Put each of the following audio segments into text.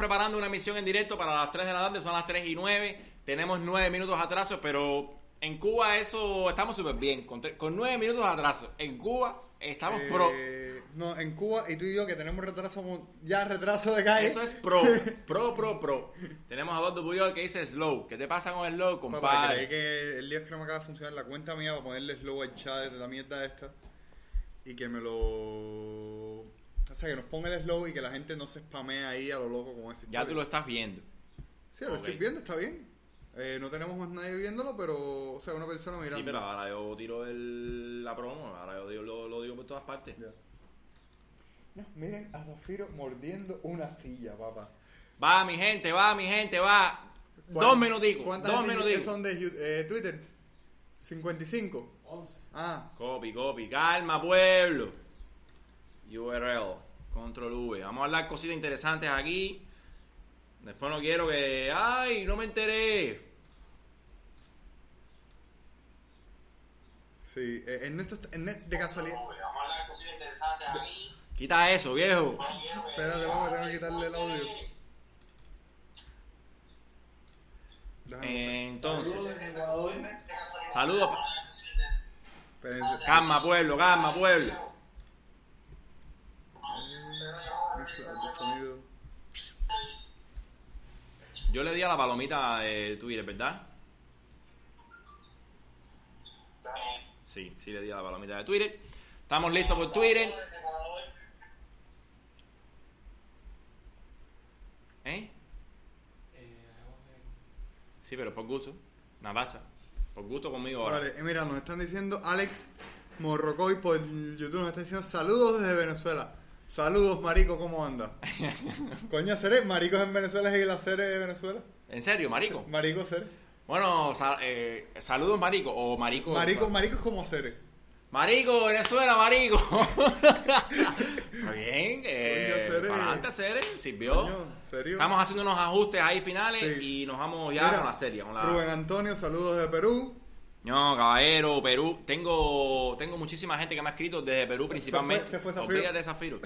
preparando una emisión en directo para las 3 de la tarde, son las 3 y 9. Tenemos 9 minutos atraso, pero en Cuba eso estamos súper bien. Con, con 9 minutos de atraso. En Cuba estamos pro. Eh, no, en Cuba y tú y yo que tenemos retraso, ya retraso de calle. Eso es pro. Pro, pro, pro. Tenemos a Eduardo Puyol que dice slow. ¿Qué te pasa con el slow, compadre? que el día es que no me acaba de funcionar la cuenta mía para ponerle slow al chat de la mierda esta y que me lo... O sea, que nos ponga el slow y que la gente no se spamee ahí a lo loco con ese Ya tú lo estás viendo. Sí, lo estoy viendo, está bien. Eh, no tenemos más nadie viéndolo, pero... O sea, una persona mirando. Sí, pero ahora yo tiro el, la promo. Ahora yo digo- lo, lo digo por todas partes. Ya. No, miren a Zafiro mordiendo una silla, papá. Va, mi gente, va, mi gente, va. Dos ¿Cuán- minuticos. ¿Cuántas Dos minuticos. son de eh, Twitter? 55. 11. Ah, Copy, copy. Calma, pueblo. URL. Control V. Vamos a hablar cositas interesantes aquí. Después no quiero que. ¡Ay! No me enteré. sí. Eh, Ernesto, está- Ernesto, de casualidad. Vamos a hablar de cositas interesantes aquí. Quita eso, viejo. Espérate, vamos, tengo que quitarle el audio. Déjame- Entonces. Saludos. Saludos. Calma, pueblo, calma, pueblo. Yo le di a la palomita de Twitter, ¿verdad? Sí, sí le di a la palomita de Twitter. Estamos listos por Twitter. ¿Eh? Eh, Sí, pero por gusto. Natacha. Por gusto conmigo ahora. Vale, eh, mira, nos están diciendo Alex Morrocoy por YouTube, nos está diciendo saludos desde Venezuela. Saludos, marico, ¿cómo anda? Coño, ¿seré? ¿Maricos en Venezuela es la serie de Venezuela? ¿En serio, marico? Marico, ¿seré? Bueno, eh, saludos, marico. O marico. Marico, marico es como seré. Marico, Venezuela, marico. Está bien. Eh, adelante, Cere, sirvió. Coño, ¿serio? Estamos haciendo unos ajustes ahí finales Sí. y nos vamos ya Mira, con la serie. Con la... Rubén Antonio, saludos de Perú. No, caballero, Perú. Tengo, tengo muchísima gente que me ha escrito desde Perú principalmente. se fue de Zafiro.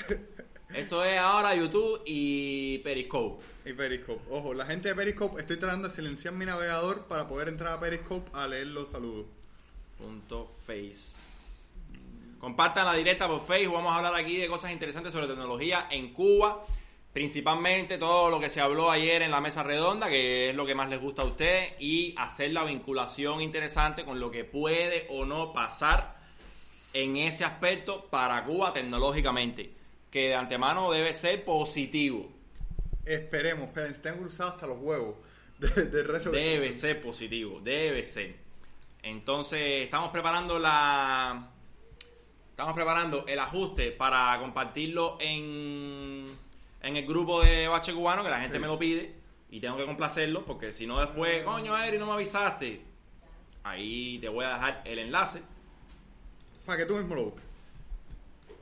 Esto es ahora YouTube y Periscope. Y Periscope. Ojo, la gente de Periscope, estoy tratando de silenciar mi navegador para poder entrar a Periscope a leer los saludos. Punto face. Compartan la directa por Facebook. Vamos a hablar aquí de cosas interesantes sobre tecnología en Cuba. Principalmente todo lo que se habló ayer en la mesa redonda, que es lo que más les gusta a ustedes, y hacer la vinculación interesante con lo que puede o no pasar en ese aspecto para Cuba tecnológicamente, que de antemano debe ser positivo. Esperemos, esperen, están cruzados hasta los huevos de, de rezo. Debe ser positivo, debe ser. Entonces, estamos preparando la. Estamos preparando el ajuste para compartirlo en, en el grupo de Bache Cubano, que la gente Sí. me lo pide. Y tengo que complacerlo, porque si no, después, coño, Eri, no me avisaste. Ahí te voy a dejar el enlace. Para que tú mismo lo busques.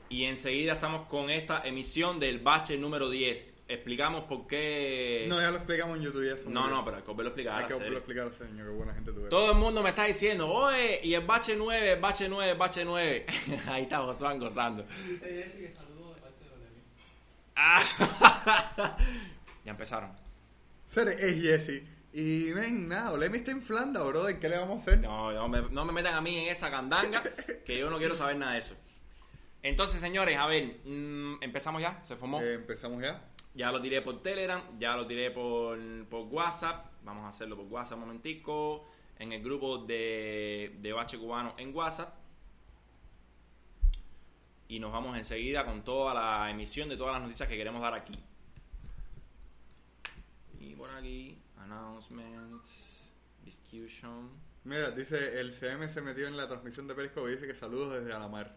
Y enseguida estamos con esta emisión del Bache número 10. Explicamos por qué. No, ya lo explicamos en YouTube. Ya eso no, no, pero hay que volverlo a explicar. Hay que volverlo a explicar buena gente. Todo el mundo me está diciendo, oye, y el bache 9, el bache 9, el bache 9. Ahí está Josuán gozando. Dice Jesse que saludos de parte de Olemi. Ah. ya empezaron. Sere es Jesse. Y ven, nada, Olemi está en Flanda, brother. ¿Qué le vamos a hacer? No, no me, no me metan a mí en esa candanga, que yo no quiero saber nada de eso. Entonces, señores, a ver, mm, empezamos ya, se formó. Eh, empezamos ya. Ya lo tiré por Telegram, ya lo tiré por, por WhatsApp. Vamos a hacerlo por WhatsApp un momentico. En el grupo de, de Bache Cubano en WhatsApp. Y nos vamos enseguida con toda la emisión de todas las noticias que queremos dar aquí. Y por aquí, announcement, discussion. Mira, dice, el CM se metió en la transmisión de Periscope y dice que saludos desde Alamar.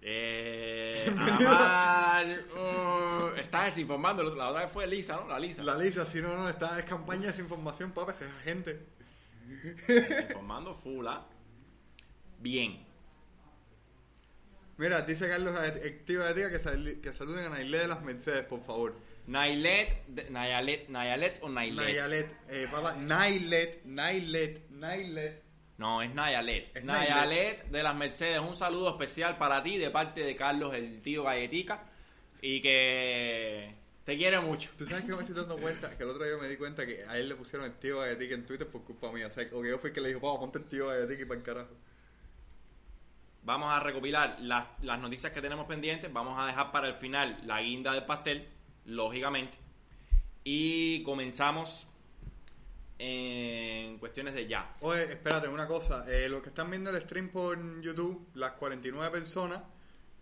Eh, Amar, uh, estás desinformando. La otra vez fue Lisa, ¿no? La Lisa. La Lisa, si no, no, está, es campaña de desinformación, papá, esa es gente. Informando full, ¿ah? Bien. Mira, dice Carlos Activa de Tía que, sal- que saluden a Nailé de las Mercedes, por favor. Nailet, de- Nayalet, Nayalet o Nailet. Nayalet, eh, papá, Nailet, Nailet, Nailet. No, es Nayalet. Es Nayalet de las Mercedes. Un saludo especial para ti de parte de Carlos, el tío Galletica. Y que Te quiero mucho. Tú sabes que me estoy dando cuenta, que el otro día me di cuenta que a él le pusieron el tío Galletic en Twitter por culpa mía. O sea, o que yo fui el que le dijo, vamos, ponte el tío Galletic y para el carajo. Vamos a recopilar las, las noticias que tenemos pendientes. Vamos a dejar para el final la guinda del pastel, lógicamente. Y comenzamos en cuestiones de ya. Oye, espérate, una cosa. Eh, los que están viendo el stream por YouTube, las 49 personas,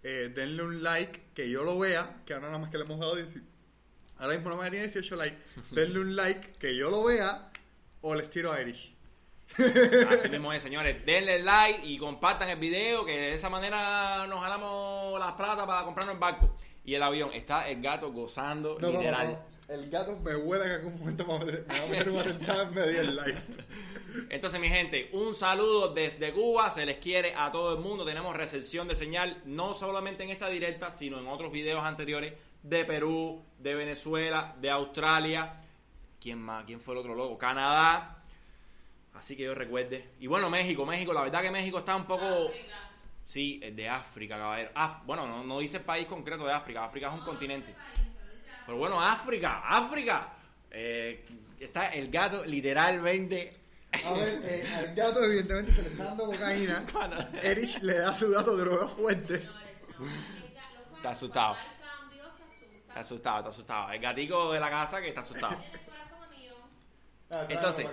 eh, denle un like, que yo lo vea, que ahora nada más que le hemos dado 10 Ahora mismo no me daría 18 likes. Denle un like, que yo lo vea, o les tiro a Irish. Así mismo es, señores. Denle like y compartan el video, que de esa manera nos ganamos las plata para comprarnos el barco. Y el avión. Está el gato gozando, No, literal. no, no. El gato me huele en algún momento me va a meter- me va a meter una tentada en medio del like. Entonces, mi gente, un saludo desde Cuba. Se les quiere a todo el mundo. Tenemos recepción de señal, no solamente en esta directa, sino en otros videos anteriores de Perú, de Venezuela, de Australia. ¿Quién más? ¿Quién fue el otro loco? Canadá. Así que yo recuerde. Y bueno, México, México. La verdad que México está un poco... Sí, es de África, caballero. Af- bueno, no, no dice país concreto de África. África es un continente. Pero bueno, África, África. Eh, está el gato literalmente... A ver, eh, al gato evidentemente se le está dando cocaína. Erich le da su dato de drogas fuertes. Está asustado. Está asustado, está asustado. El gatico de la casa que está asustado. Ah, Entonces-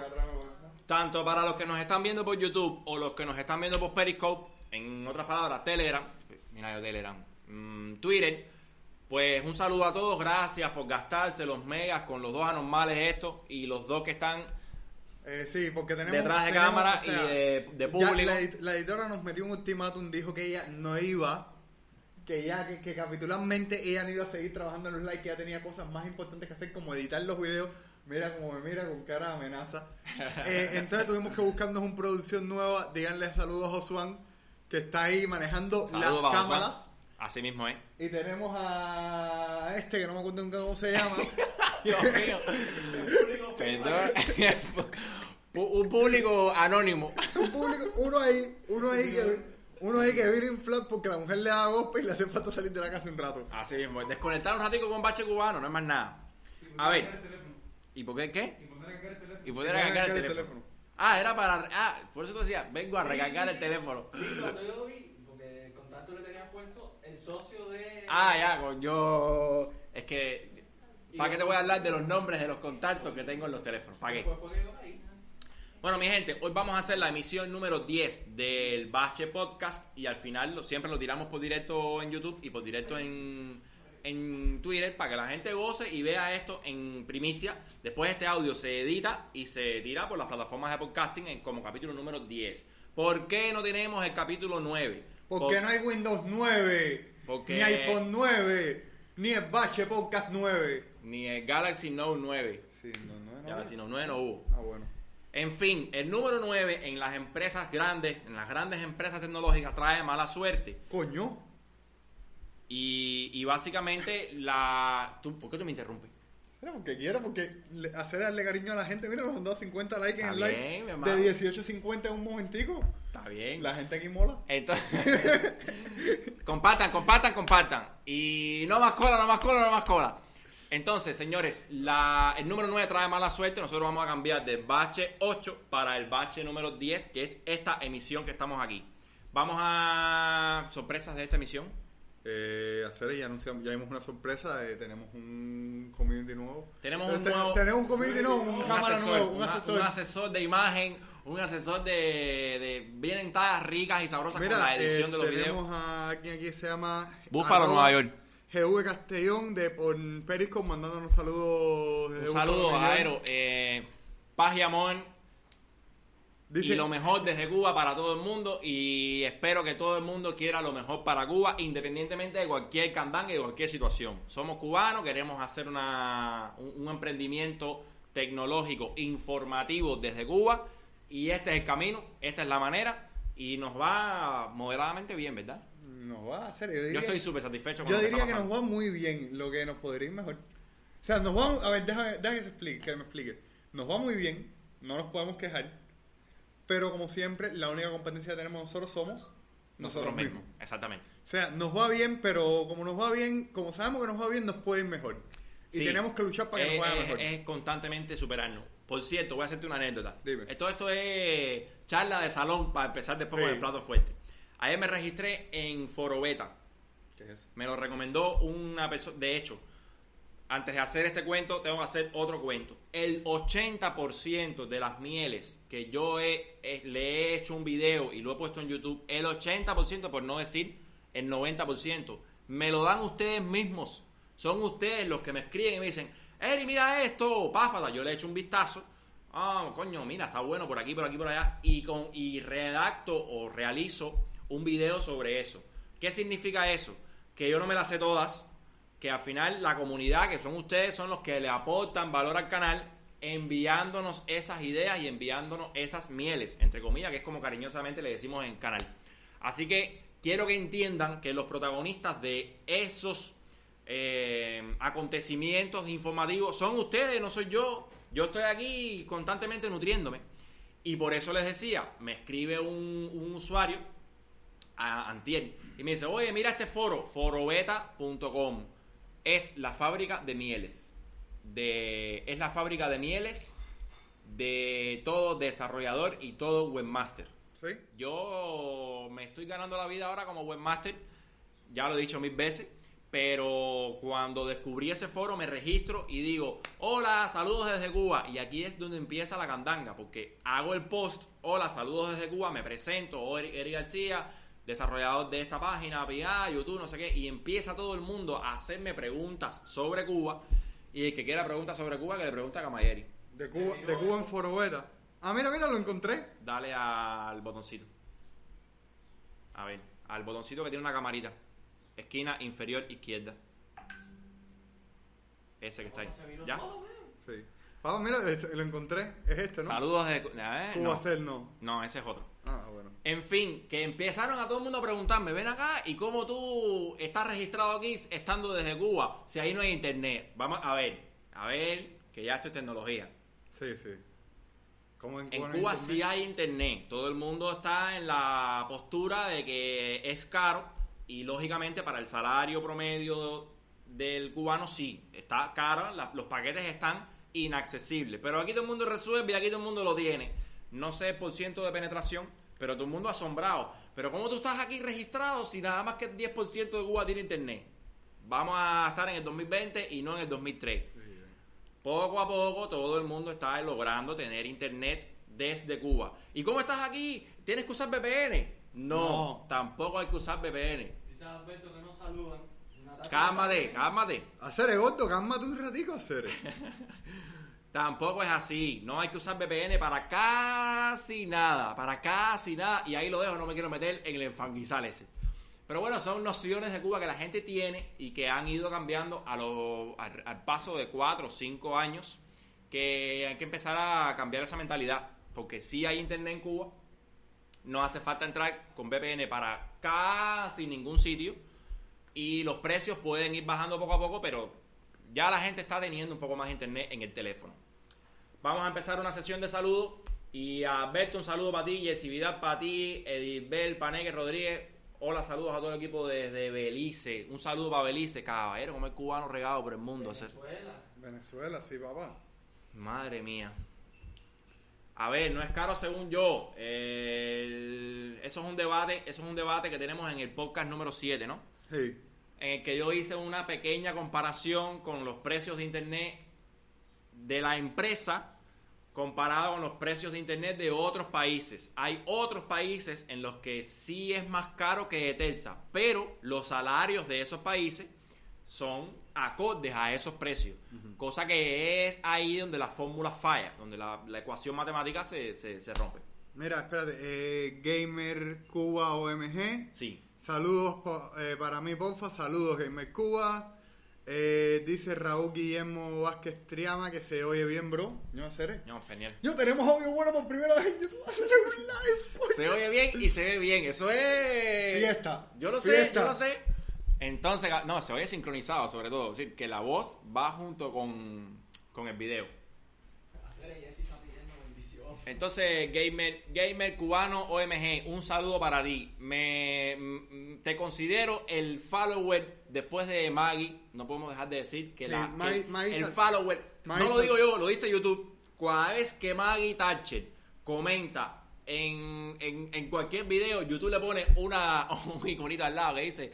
Tanto para los que nos están viendo por YouTube o los que nos están viendo por Periscope, en otras palabras, Telegram, mira yo Telegram, mm, Twitter, pues un saludo a todos, gracias por gastarse los megas con los dos anormales estos y los dos que están Eh, sí, porque tenemos. Detrás de tenemos, cámara o sea, y de- de público. la editora nos metió un ultimátum, dijo que ella no iba, que ya, que, que capitularmente ella no iba a seguir trabajando en los likes, que ya tenía cosas más importantes que hacer, como editar los videos. Mira cómo me mira con cara de amenaza. Eh, entonces tuvimos que buscarnos una producción nueva. Díganle saludos a Josuán, que está ahí manejando Saludos las cámaras. Así mismo es. Y tenemos a este, que no me acuerdo nunca cómo se llama. Dios mío. Perdón. un público anónimo. un público, uno ahí, uno ahí que, uno ahí que viene a inflar porque la mujer le da golpe y le hace falta salir de la casa un rato. Así mismo. Desconectar un ratico con bache cubano, no es más nada. A ver. ¿Y por qué qué? Y poner a cargar el teléfono. Y poder Poner a recargar el el teléfono. Ah, era para. Ah, por eso te decía, vengo a recargar el teléfono. Sí, cuando yo vi, porque el contacto le tenías puesto el socio de. Ah, ya, con yo. Es que. ¿Para qué te voy a hablar de los nombres de los contactos que tengo en los teléfonos? ¿Para qué? Pues fue que yo ahí. Bueno, mi gente, hoy vamos a hacer la emisión número 10 del Bache Podcast y al final lo, siempre lo tiramos por directo en YouTube y por directo en, en Twitter para que la gente goce y vea esto en primicia. Después este audio se edita y se tira por las plataformas de podcasting en- como capítulo número 10. ¿Por qué no tenemos el capítulo 9? Porque no hay Windows 9, Porque- ni iPhone 9, ni el Bache Podcast 9. Ni el Galaxy Note 9. Sí, no, no, no. Galaxy Note 9 no hubo. Ah, bueno. En fin, el número 9 en las empresas grandes, en las grandes empresas tecnológicas, trae mala suerte. Coño. Y, y básicamente la... ¿Tú, ¿Por qué tú me interrumpes? Era porque quiero, porque le- hacerle cariño a la gente. Mira, me dado 50 likes en el bien, like. De 18 a 50 en un momentico. Está bien. La gente aquí mola. Entonces, compartan, compartan, compartan. Y no más cola, no más cola, no más cola. Entonces, señores, la, el número 9 trae mala suerte. Nosotros vamos a cambiar del bache 8 para el bache número 10, que es esta emisión que estamos aquí. Vamos a sorpresas de esta emisión. Eh, hacer y anunciamos, ya vimos una sorpresa. eh, tenemos un community nuevo. Tenemos Pero un te- nuevo- Tenemos un community nuevo, un, un cámara asesor, nuevo, un una- asesor. un asesor de imagen, un asesor de, de vienen tallas ricas y sabrosas con la edición eh, de los tenemos videos. a quien aquí se llama Búfalo, Nueva York. GV Castellón de por Periscope mandándonos saludos. Un saludo a. Aero. Eh, paz y amor. Dice, y lo mejor desde Cuba para todo el mundo. Y espero que todo el mundo quiera lo mejor para Cuba, independientemente de cualquier candanga y de cualquier situación. Somos cubanos, queremos hacer una, un, un emprendimiento tecnológico, informativo desde Cuba. Y este es el camino, esta es la manera. Y nos va moderadamente bien, ¿verdad? nos va a hacer. Yo, estoy súper satisfecho con Yo que diría que nos va muy bien, lo que nos podría ir mejor. O sea, nos va, a ver, déjame, déjame que, se explique, que me explique. Nos va muy bien, no nos podemos quejar, pero como siempre, la única competencia que tenemos nosotros somos Nosotros mismos, exactamente. O sea, nos va bien, pero como nos va bien, como sabemos que nos va bien, nos puede ir mejor. Y tenemos que luchar para que es, nos vaya mejor. es constantemente superarnos. Por cierto, voy a hacerte una anécdota. Dime. Esto, esto es charla de salón para empezar después Sí. con el plato fuerte. Ayer me registré en Foro Beta. ¿Qué es eso? Me lo recomendó una persona. De hecho, antes de hacer este cuento, tengo que hacer otro cuento. El 80% de las mieles que yo he- le he hecho un video y lo he puesto en YouTube, el 80%, por no decir el 90%, me lo dan ustedes mismos. Son ustedes los que me escriben y me dicen, Eri, mira esto, páfata. Yo le echo un vistazo. Ah, coño, mira, está bueno por aquí, por aquí, por allá. Y, con, y redacto o realizo un video sobre eso. ¿Qué significa eso? Que yo no me las sé todas, que al final la comunidad, que son ustedes, son los que le aportan valor al canal, enviándonos esas ideas y enviándonos esas mieles, entre comillas, que es como cariñosamente le decimos en canal. Así que quiero que entiendan que los protagonistas de esos eh, acontecimientos informativos son ustedes, no soy yo. Yo estoy aquí constantemente nutriéndome. Y por eso les decía, me escribe un, un usuario a Antier y me dice, oye, mira este foro, forobeta.com. Es la fábrica de mieles. De, es la fábrica de mieles de todo desarrollador y todo webmaster. ¿Sí? Yo me estoy ganando la vida ahora como webmaster, ya lo he dicho mil veces, pero cuando descubrí ese foro me registro y digo, hola, saludos desde Cuba. Y aquí es donde empieza la candanga, porque hago el post, hola, saludos desde Cuba, me presento, Eric García, desarrollador de esta página, PIA, YouTube, no sé qué, y empieza todo el mundo a hacerme preguntas sobre Cuba. Y el que quiera preguntas sobre Cuba, que le pregunte a Camayeri. De Cuba, de Cuba en Foro Beta. Ah, mira, mira, lo encontré. Dale al botoncito. A ver, al botoncito que tiene una camarita. Esquina inferior izquierda. Ese que está ahí. ¿Ya? Sí. Papá, mira, lo encontré. Es este, ¿no? Saludos de... eh, Cuba no. Cell, no. no, ese es otro. Ah, bueno. En fin, que empezaron a todo el mundo a preguntarme, ven acá, ¿y cómo tú estás registrado aquí estando desde Cuba? Si ahí no hay internet. Vamos a ver, a ver, que ya esto es tecnología. Sí, sí. ¿Cómo En no hay Cuba internet? sí hay internet. Todo el mundo está en la postura de que es caro y lógicamente para el salario promedio del cubano sí, está caro, la- los paquetes están inaccesibles. Pero aquí todo el mundo resuelve y aquí todo el mundo lo tiene. No sé el por ciento de penetración, pero todo el mundo asombrado. Pero ¿cómo tú estás aquí registrado si nada más que el 10% de Cuba tiene internet? Vamos a estar en el 2020 y no en el 2003. Sí, sí. Poco a poco todo el mundo está logrando tener internet desde Cuba. ¿Y cómo estás aquí? ¿Tienes que usar VPN? No, No. tampoco hay que usar VPN. Dice Alberto que no saludan. Cálmate, cálmate. Hacer gordo, cálmate un ratico, hacer. Tampoco es así. No hay que usar VPN para casi nada. Para casi nada. Y ahí lo dejo, no me quiero meter en el enfanguizal ese. Pero bueno, son nociones de Cuba que la gente tiene y que han ido cambiando a lo- al, al paso de cuatro o cinco años. Que hay que empezar a cambiar esa mentalidad. Porque si hay internet en Cuba. No hace falta entrar con VPN para casi ningún sitio. Y los precios pueden ir bajando poco a poco, pero ya la gente está teniendo un poco más de internet en el teléfono. Vamos a empezar una sesión de saludos. Y a Alberto, un saludo para ti. Jessy Vidal para ti. Edilbel, Paneque, Rodríguez. Hola, saludos a todo el equipo desde Belice. Un saludo para Belice, caballero, como el cubano regado por el mundo. Venezuela. Venezuela, sí, papá. Madre mía. A ver, no es caro según yo. El- Eso es un debate, eso es un debate que tenemos en el podcast número 7, ¿no? Sí. En el que yo hice una pequeña comparación con los precios de internet de la empresa comparado con los precios de internet de otros países. Hay otros países en los que sí es más caro que Etelsa, pero los salarios de esos países son acordes a esos precios. Cosa que es ahí donde la fórmula falla, donde la, la ecuación matemática se, se, se rompe. Mira, espérate. Eh, Gamer Cuba OMG. Sí. Saludos po- eh, para mí, porfa. Saludos, Gamer Cuba. Eh, dice Raúl Guillermo Vázquez Triama que se oye bien, bro. Yo seré. No, genial. Yo tenemos audio bueno por primera vez en YouTube. Hacer un live. pues. Se oye bien y se ve bien. Eso es. Fiesta. Yo lo sé, yo lo sé. Entonces, no, se oye sincronizado, sobre todo. Es decir, que la voz va junto con, con el video. Hacer ella sí está pidiendo bendición. Entonces, gamer, gamer cubano OMG, un saludo para ti. Me, mm, te considero el follower después de Maggie. No podemos dejar de decir que, Sí, la, Maggie- que Maggie el follower, Maggie no lo digo yo, lo dice YouTube. Cada vez que Maggie Thatcher comenta en, en, en cualquier video, YouTube le pone una, un iconito al lado que dice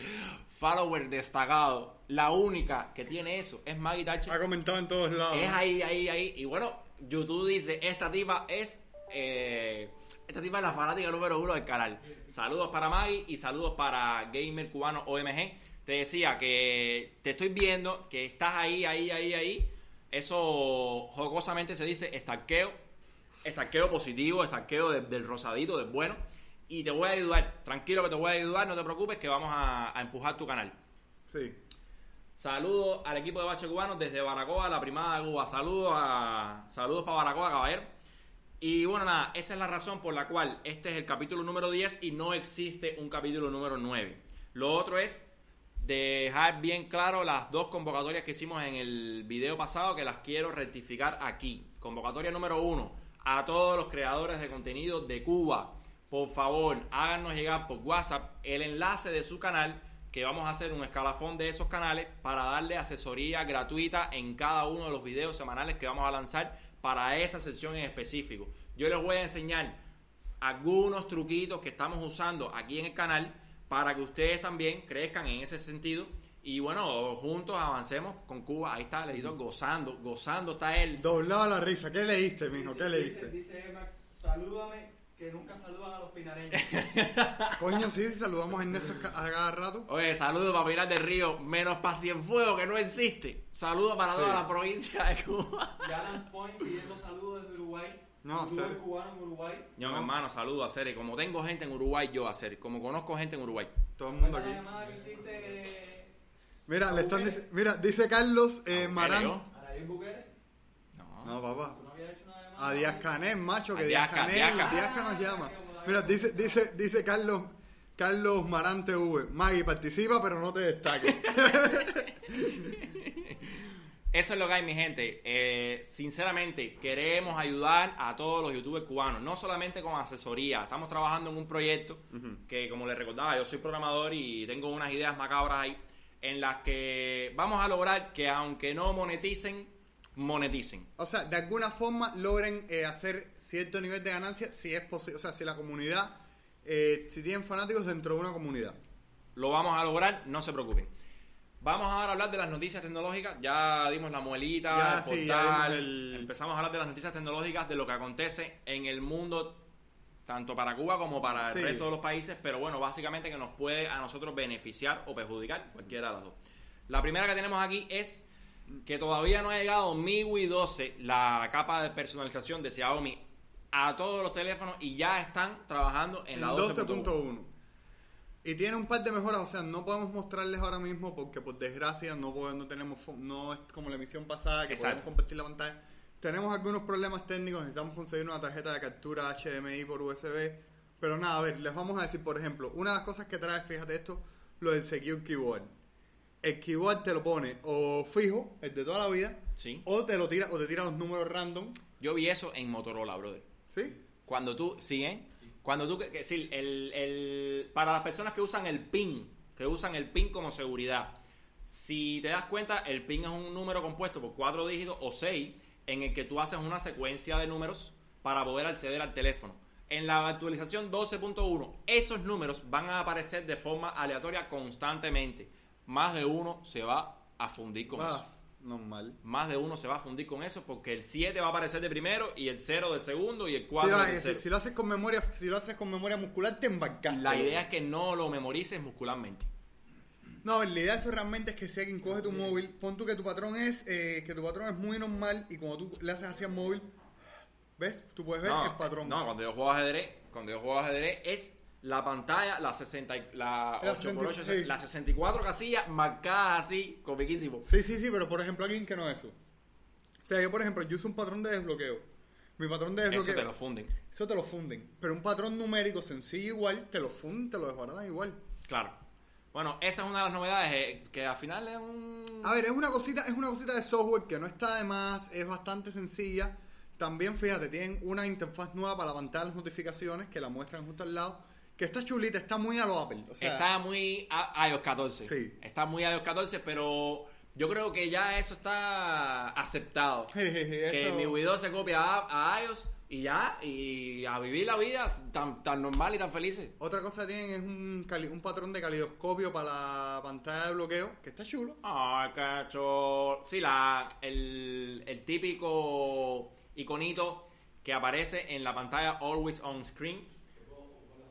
follower destacado. La única que tiene eso es Maggie Thatcher. Ha comentado en todos lados. Es ahí, ahí, ahí. Y bueno, YouTube dice, esta tipa es... eh, esta tipa es la fanática número uno del canal. Saludos para Maggie y saludos para Gamer Cubano OMG. Te decía que te estoy viendo, que estás ahí, ahí, ahí, ahí. Eso jocosamente se dice estanqueo. Estanqueo positivo, estanqueo de- del rosadito, del bueno. Y te voy a ayudar. Tranquilo que te voy a ayudar, no te preocupes que vamos a- a empujar tu canal. Sí. Saludos al equipo de Bache Cubanos desde Baracoa, la primada de Cuba. Saludos a saludos para Baracoa, caballero. Y bueno, nada, esa es la razón por la cual este es el capítulo número 10 y no existe un capítulo número 9. Lo otro es dejar bien claro las dos convocatorias que hicimos en el video pasado que las quiero rectificar aquí. Convocatoria número 1 a todos los creadores de contenido de Cuba. Por favor, háganos llegar por WhatsApp el enlace de su canal que vamos a hacer un escalafón de esos canales para darle asesoría gratuita en cada uno de los videos semanales que vamos a lanzar para esa sesión en específico. Yo les voy a enseñar algunos truquitos que estamos usando aquí en el canal para que ustedes también crezcan en ese sentido y bueno, juntos avancemos con Cuba. Ahí está el editor gozando, gozando está él. Doblado la risa. ¿Qué leíste, mijo? ¿Qué leíste? Dice, dice Emax, salúdame, que nunca saludan a los pinareños. Coño, sí, sí, saludamos a Ernesto a cada rato. Oye, saludos para Pinar del Río, menos para Cienfuegos que no existe. Saludos para toda Sí. la provincia de Cuba. Galans Point pidiendo saludos desde Uruguay. No, serio. cubano en Uruguay. Yo, mi No. hermano, saludos a Cere. Como tengo gente en Uruguay, yo a Cere. Como conozco gente en Uruguay. Todo el mundo aquí. llamada que hiciste Mira, le están dic- mira, dice Carlos eh, Marán. a Bukele. No. No, papá. A Díaz Canel, macho, que A Díaz Díaz Ca- Canel, Díaz Ca- Díaz Ca nos llama. Mira, dice, dice, dice Carlos, Carlos Marante V. Maggie, participa, pero no te destaques. Eso es lo que hay, mi gente. Eh, sinceramente, queremos ayudar a todos los youtubers cubanos, no solamente con asesoría. Estamos trabajando en un proyecto que, como les recordaba, yo soy programador y tengo unas ideas macabras ahí en las que vamos a lograr que, aunque no moneticen, moneticen. O sea, de alguna forma logren eh, hacer cierto nivel de ganancia si es posible. O sea, si la comunidad, eh, si tienen fanáticos dentro de una comunidad. Lo vamos a lograr, no se preocupen. Vamos ahora a hablar de las noticias tecnológicas. Ya dimos la muelita, Ya, el portal. el- Empezamos a hablar de las noticias tecnológicas, de lo que acontece en el mundo, tanto para Cuba como para el resto de los países. Pero bueno, básicamente que nos puede a nosotros beneficiar o perjudicar, cualquiera de las dos. La primera que tenemos aquí es que todavía no ha llegado MIUI 12, la capa de personalización de Xiaomi, a todos los teléfonos y ya están trabajando en, En la 12.1. 12.1. Y tiene un par de mejoras, o sea, no podemos mostrarles ahora mismo porque por desgracia no podemos, no tenemos no es como la emisión pasada que Exacto. podemos compartir la pantalla. Tenemos algunos problemas técnicos, necesitamos conseguir una tarjeta de captura HDMI por USB, pero nada, a ver, les vamos a decir, por ejemplo, una de las cosas que trae, fíjate esto, lo del Secure Keyboard. El keyboard te lo pone o fijo, el de toda la vida, Sí. o te lo tira o te tira los números random, Yo vi eso en Motorola, brother. ¿sí? Cuando tú, sí, ¿eh? Cuando tú, que, que- sí, el, el- para las personas que usan el PIN, que usan el PIN como seguridad, si te das cuenta, el PIN es un número compuesto por cuatro dígitos o seis, en el que tú haces una secuencia de números para poder acceder al teléfono. En la actualización 12.1, esos números van a aparecer de forma aleatoria constantemente. Más de uno se va a fundir con eso Ah, normal. más de uno se va a fundir con eso porque el 7 va a aparecer de primero y el 0 de segundo y el Sí, 4 va, de si, si lo haces con memoria, si lo haces con memoria muscular te embarcaste. La idea es que no lo memorices muscularmente. No, la idea de eso realmente es que si alguien coge tu móvil, pon tú que tu patrón es eh, que tu patrón es muy normal y cuando tú le haces hacia el móvil, ¿ves? Tú puedes ver No, el patrón. no, cuando yo juego ajedrez, cuando yo juego ajedrez es la pantalla, la 60, y- la La 8x8, 60, sí. las 64 casillas marcadas así, comiquísimo. Sí, sí, sí, pero por ejemplo alguien que no es eso. O sea, yo por ejemplo, yo uso un patrón de desbloqueo. Mi patrón de Eso desbloqueo. te lo funden. eso te lo funden. Pero un patrón numérico sencillo igual, te lo funden, te lo desbaratan igual. Claro. Bueno, esa es una de las novedades eh, que al final es un... A ver, es una cosita, es una cosita de software que no está de más, es bastante sencilla. También, fíjate, tienen una interfaz nueva para la pantalla de las notificaciones que la muestran justo al lado. Que está chulita, está muy a lo Apple. O sea, está muy a iOS 14. Sí. Está muy a iOS 14, pero yo creo que ya eso está aceptado. que mi Windows se copia a, a iOS y ya, y a vivir la vida tan, tan normal y tan felices. Otra cosa que tienen es un, cali- un patrón de calidoscopio para la pantalla de bloqueo, que está chulo. Ay, cacho. Sí, la, el, el típico iconito que aparece en la pantalla Always on Screen.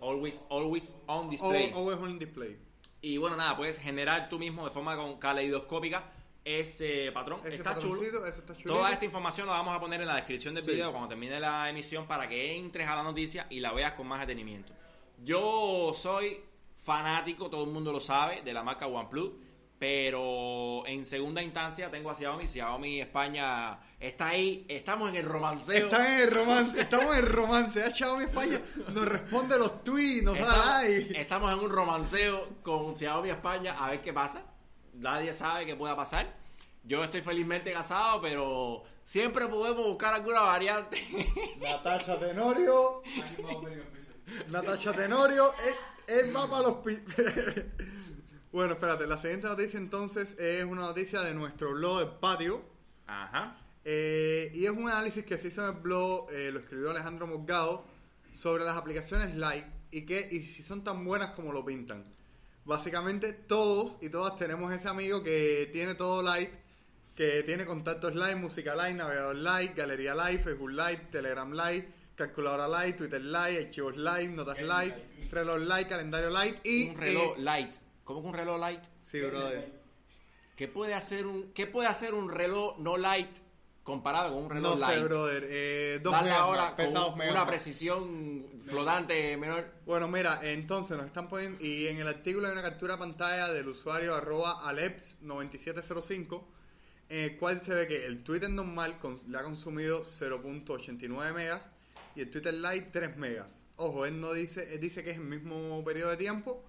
Always, always on display. Always on display. Y bueno, nada, puedes generar tú mismo de forma con- caleidoscópica ese patrón. Ese está chulo. ese está. Toda esta información la vamos a poner en la descripción del Sí. video cuando termine la emisión para que entres a la noticia y la veas con más detenimiento. Yo soy fanático, todo el mundo lo sabe, de la marca OnePlus, pero en segunda instancia tengo a Xiaomi. Xiaomi España está ahí, estamos en el romanceo. Están en el romance, estamos en el romance. Xiaomi España nos responde los tweets, nos da Estamos, like. estamos en un romanceo con Xiaomi España a ver qué pasa. Nadie sabe qué pueda pasar. Yo estoy felizmente casado, pero siempre podemos buscar alguna variante. Natasha Tenorio, más. Natasha Tenorio, es, es va para los Bueno, espérate, la siguiente noticia entonces es una noticia de nuestro blog del patio. Ajá. Eh, y es un análisis que se hizo en el blog, eh, lo escribió Alejandro Morgado, sobre las aplicaciones Lite y, que, y si son tan buenas como lo pintan. Básicamente todos y todas tenemos ese amigo que tiene todo Lite, que tiene contactos Lite, música Lite, navegador Lite, galería Lite, Facebook Lite, Telegram Lite, calculadora Lite, Twitter Lite, archivos Lite, notas Lite, reloj Lite, calendario Lite y... un reloj eh, light. ¿Cómo que un reloj light? sí, brother. ¿Qué puede hacer un, qué puede hacer un reloj no light comparado con un reloj No sé, light? brother. Eh, dos megas ahora con megas una precisión flotante menor. Bueno, mira, entonces nos están poniendo, y en el artículo hay una captura de pantalla del usuario arroba aleps9705, en el cual se ve que el Twitter normal con- le ha consumido 0.89 megas y el Twitter Lite 3 megas. Ojo, él no dice, él dice que es el mismo periodo de tiempo,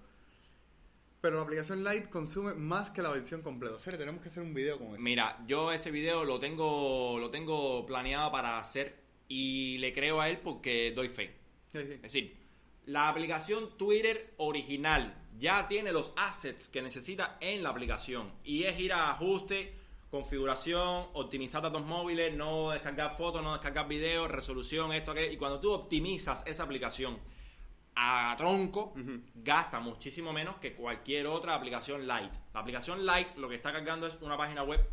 pero la aplicación Lite consume más que la versión completa. O sea, tenemos que hacer un video con eso. Mira, yo ese video lo tengo, lo tengo planeado para hacer y le creo a él porque doy fe. Sí, sí. Es decir, la aplicación Twitter original ya tiene los assets que necesita en la aplicación y es ir a ajuste, configuración, optimizar datos móviles, no descargar fotos, no descargar videos, resolución, esto, aquello. Y cuando tú optimizas esa aplicación a tronco, gasta muchísimo menos que cualquier otra aplicación light. La aplicación light lo que está cargando es una página web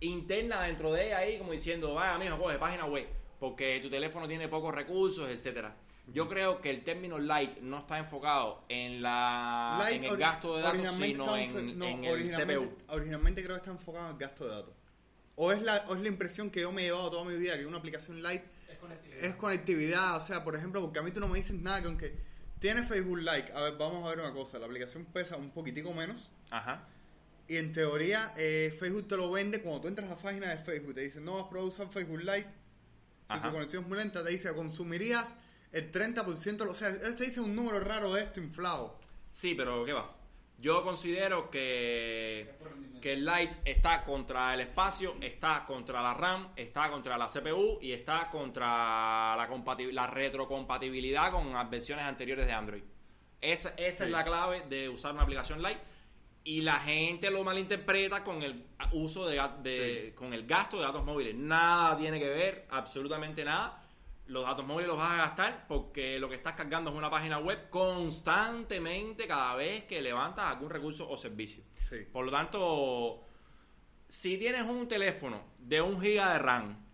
interna dentro de ella ahí como diciendo, vaya mijo, coge página web, porque tu teléfono tiene pocos recursos, etcétera. Yo creo que el término light no está enfocado en la en el gasto de datos, sino en, no, en el CPU. Originalmente creo que está enfocado en el gasto de datos. O es, la, o es la impresión que yo me he llevado toda mi vida, que una aplicación Es conectividad. es conectividad. O sea, por ejemplo, porque a mí tú no me dices nada que aunque tiene Facebook Like, a ver, vamos a ver una cosa, la aplicación pesa un poquitico menos. Ajá. Y en teoría, eh, Facebook te lo vende cuando tú entras a la página de Facebook. Te dice, no vas a usar Facebook Lite. Si Ajá. tu conexión es muy lenta, te dice, consumirías el 30%. O sea, él te dice un número raro de esto inflado. Sí, pero ¿qué va? Yo considero que, que el Lite está contra el espacio, está contra la RAM, está contra la CPU y está contra la, la retrocompatibilidad con las versiones anteriores de Android. Esa, esa es la clave de usar una aplicación Lite y la gente lo malinterpreta con el uso de- con el gasto de datos móviles. Nada tiene que ver, absolutamente nada. Los datos móviles los vas a gastar porque lo que estás cargando es una página web constantemente cada vez que levantas algún recurso o servicio. Sí. Por lo tanto, si tienes un teléfono de un giga de RAM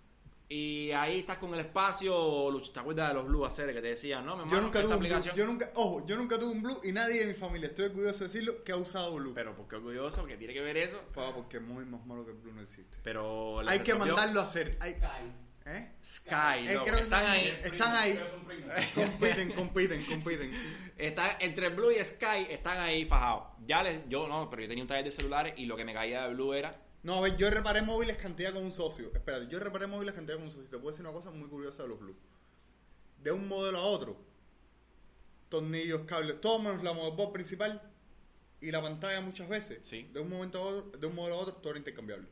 y ahí estás con el espacio, Lucho, ¿te acuerdas de los Blue Acer que te decían, no? Mi Yo nunca, esta tuve un Blue, aplicación. yo nunca, ojo, yo nunca tuve un Blue y nadie de mi familia, estoy orgulloso de decirlo, que ha usado Blue. Pero porque orgulloso, que tiene que ver eso. Pa, porque es muy más malo que el Blue no existe. Pero Hay que mandarlo a hacer. Hay- Sky. ¿Eh? Sky, Eh, loco, creo que están no- ahí. Están ahí. Compiten, compiten, compiten. Están entre Blue y Sky están ahí fajados. Ya les, yo no, pero yo tenía un taller de celulares y lo que me caía de Blue era No, a ver, yo reparé móviles cantidad con un socio. Espérate, yo reparé móviles cantidad con un socio. Te puedo decir una cosa muy curiosa de los Blue. De un modelo a otro, tornillos, cables, todo menos la motherboard principal y la pantalla muchas veces. Sí. De un momento a otro, de un modelo a otro, todo era intercambiable.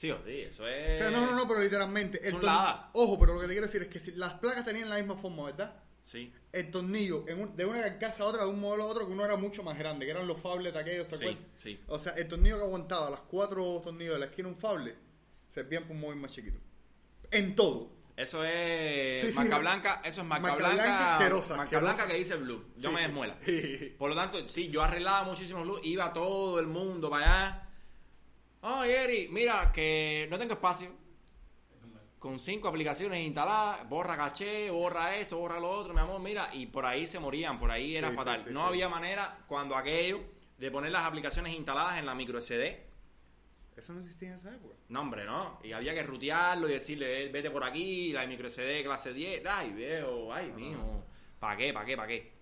Sí o sí, eso O es. sea, no, no, no, pero literalmente. El Son torn- ladas. Ojo, pero lo que te quiero decir es que si las placas tenían la misma forma, ¿verdad? Sí. El tornillo en un- de una carcasa a otra, de un modelo a otro, que uno era mucho más grande, que eran los fables aquellos, ¿te Sí, acuerdas? sí. O sea, el tornillo que aguantaba las cuatro tornillos de la esquina un fable, servían para un móvil más chiquito. En todo. Eso es Sí, sí, marca blanca, eso es marca, Marca blanca, marca blanca que dice blue. Yo Sí. me desmuela. Sí. Por lo tanto, sí, yo arreglaba muchísimo blue, iba todo el mundo para allá. Ay, Eri, mira que no tengo espacio. Con cinco aplicaciones instaladas, borra caché, borra esto, borra lo otro, mi amor, mira, y por ahí se morían, por ahí era Sí, fatal. sí, no había manera cuando aquello de poner las aplicaciones instaladas en la micro SD. Eso no existía en esa época. No, hombre, no. Y había que rutearlo y decirle, "Eh, vete por aquí, la micro SD clase 10. Ay, veo, ay, mijo. ¿Para qué, para qué, para qué?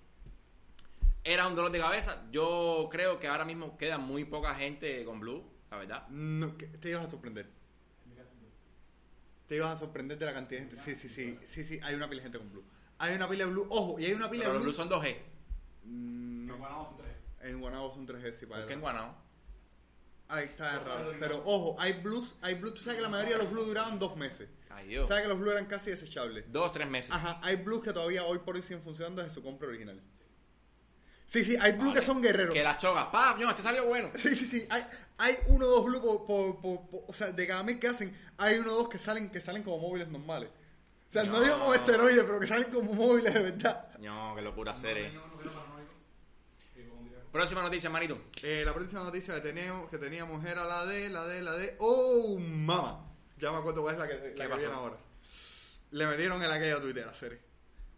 Era un dolor de cabeza. Yo creo que ahora mismo queda muy poca gente con Blue, la verdad. No, que- te ibas a sorprender. Te ibas a sorprender de la cantidad de gente. Sí, sí, sí. Sí, sí, hay una pila de gente con Blue. Hay una pila de Blue. Ojo, y hay una pila Pero de los Blue. Blue son 2G. Mm, no En. Guanabo son tres. En Guanabo son 3G, sí, para ¿Por qué en. Guanao? Ahí está Dos raro. Pero Guanabo. ojo, hay blues, hay blues. Tú sabes que la mayoría de los blues duraban dos meses. Ay, Dios. Sabes que los blues eran casi desechables. Dos, tres meses. Ajá, hay blues que todavía hoy por hoy siguen funcionando desde su compra original. Sí, sí, hay blues Vale. que son guerreros. Que las chogas. ¡Pam! No, este salió bueno. Sí, sí, sí. Hay, hay uno o dos blues por, por- por- por- o sea, de cada mil que hacen, hay uno o dos que salen, que salen como móviles normales. O sea, no, No. digo como esteroides, pero que salen como móviles de verdad. No, qué locura hacer, eh. No, no, no, no, paranoico. Que pondría- Próxima noticia, manito. Eh, la próxima noticia que teníamos, que teníamos era la de, la de, la de. ¡Oh, mama! Ya me acuerdo cuál es la que, la que pasó? viene ahora. Le metieron en aquella Twitter a serie.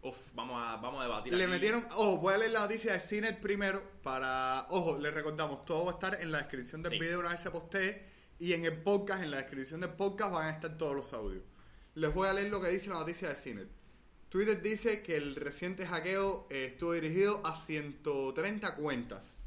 Uf, vamos a, vamos a debatir. Le aquí. metieron, ojo, voy a leer la noticia de Cinet primero para, ojo, les recordamos, todo va a estar en la descripción del Sí. video una vez se postee y en el podcast, en la descripción del podcast van a estar todos los audios. Les voy a leer lo que dice la noticia de Cinet. Twitter dice que el reciente hackeo eh, estuvo dirigido a 130 cuentas.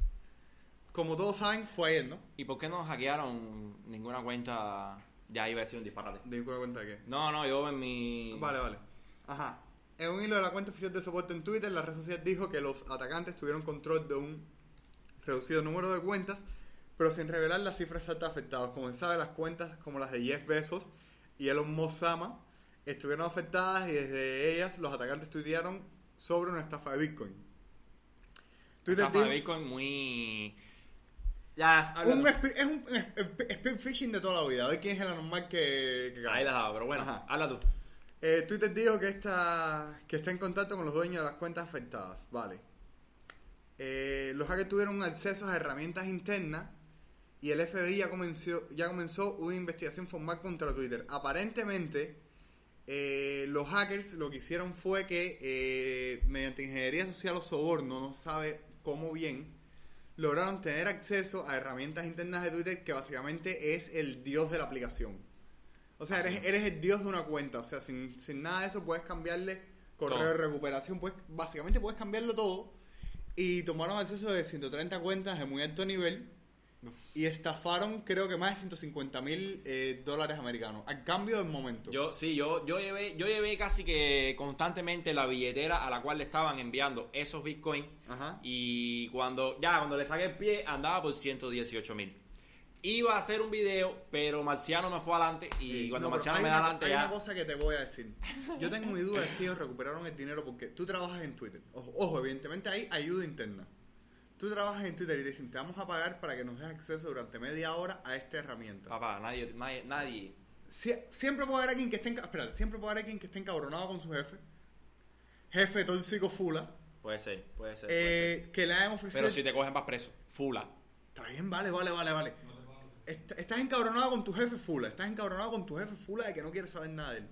Como todos saben, fue ayer, ¿no? ¿Y por qué no hackearon ninguna cuenta? Ya iba a decir un disparate. ¿De ninguna cuenta de qué? No, no, yo en mi. Vale, vale. Ajá. En un hilo de la cuenta oficial de soporte en Twitter, la red social dijo que los atacantes tuvieron control de un reducido número de cuentas, pero sin revelar las cifras exactas afectadas. Como se sabe, las cuentas como las de Jeff Bezos y Elon Musk Sama estuvieron afectadas y desde ellas los atacantes tuitearon sobre una estafa de Bitcoin. Twitter Estafa de Bitcoin muy. Ya, un es un spe- speed phishing de toda la vida. A ver quién es el anormal que, que. Ahí la pero bueno, Ajá. habla tú. Eh, Twitter dijo que está, que está en contacto con los dueños de las cuentas afectadas. Vale. Eh, los hackers tuvieron acceso a herramientas internas y el FBI ya comenzó, ya comenzó una investigación formal contra Twitter. Aparentemente, eh, los hackers lo que hicieron fue que, mediante ingeniería social o soborno, no sabe cómo bien, lograron tener acceso a herramientas internas de Twitter que básicamente es el dios de la aplicación. O sea, eres, eres el dios de una cuenta. O sea, sin, sin nada de eso puedes cambiarle correo Todo. de recuperación. Puedes, básicamente puedes cambiarlo todo. Y tomaron acceso de 130 cuentas de muy alto nivel. Y estafaron creo que más de 150 mil eh, dólares americanos. Al cambio del momento. Yo, sí, yo, yo llevé, yo llevé casi que constantemente la billetera a la cual le estaban enviando esos bitcoins. Y cuando, ya, cuando le saqué el pie, andaba por 118 mil. Iba a hacer un video, pero Marciano me fue adelante. Y cuando no, Marciano me da una- adelante hay ya. una cosa que te voy a decir. Yo tengo mi duda de si ellos recuperaron el dinero porque tú trabajas en Twitter. Ojo, ojo, evidentemente hay ayuda interna. Tú trabajas en Twitter y te dicen, te vamos a pagar para que nos des acceso durante media hora a esta herramienta. Papá, nadie, nadie, nadie. Sie- siempre puede haber alguien que esté, espérate, siempre puede haber alguien que esté encabronado con su jefe. Jefe tóxico fula. Puede ser, puede ser. puede ser. eh, que le hayan ofrecido... Pero si te cogen vas preso. Fula. Está bien, vale, vale, vale, vale. Est- estás encabronado con tu jefe fula. Estás encabronado con tu jefe fula de que no quiere saber nada de él.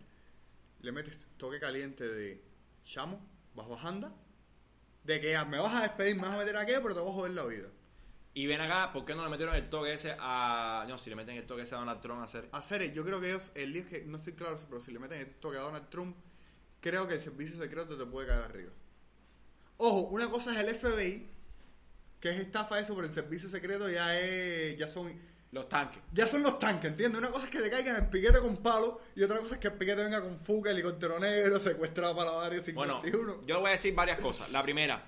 Le metes toque caliente de chamo, vas bajando. De que ah, me vas a despedir, me vas a meter aquí, pero te voy a joder la vida. Y ven acá, ¿por qué no le metieron el toque ese a. No, si le meten el toque ese a Donald Trump a hacer. Hacer, yo creo que ellos, el lío es que no estoy claro, pero si le meten el toque a Donald Trump, creo que el servicio secreto te puede caer arriba. Ojo, una cosa es el FBI, que es estafa eso, pero el servicio secreto ya es, ya son, Los tanques. ya son los tanques, ¿entiendes? Una cosa es que te caigan el piquete con palo y otra cosa es que el piquete venga con fuga, helicóptero negro, secuestrado para la área Bueno, 51. yo voy a decir varias cosas. La primera,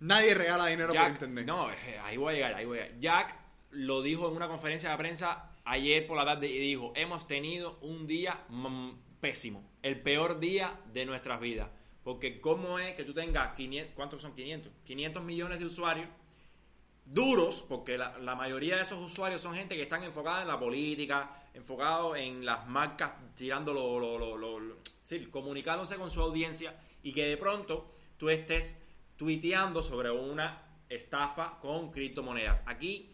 Nadie regala dinero por internet. no, eh, ahí voy a llegar, ahí voy a llegar. Jack lo dijo en una conferencia de prensa ayer por la tarde y dijo, hemos tenido un día pésimo, el peor día de nuestras vidas. Porque cómo es que tú tengas 500, ¿cuántos son 500? 500 millones de usuarios duros, porque la, mayoría de esos usuarios son gente que están enfocada en la política, enfocados en las marcas, tirando lo, comunicándose con su audiencia y que de pronto tú estés tuiteando sobre una estafa con criptomonedas. Aquí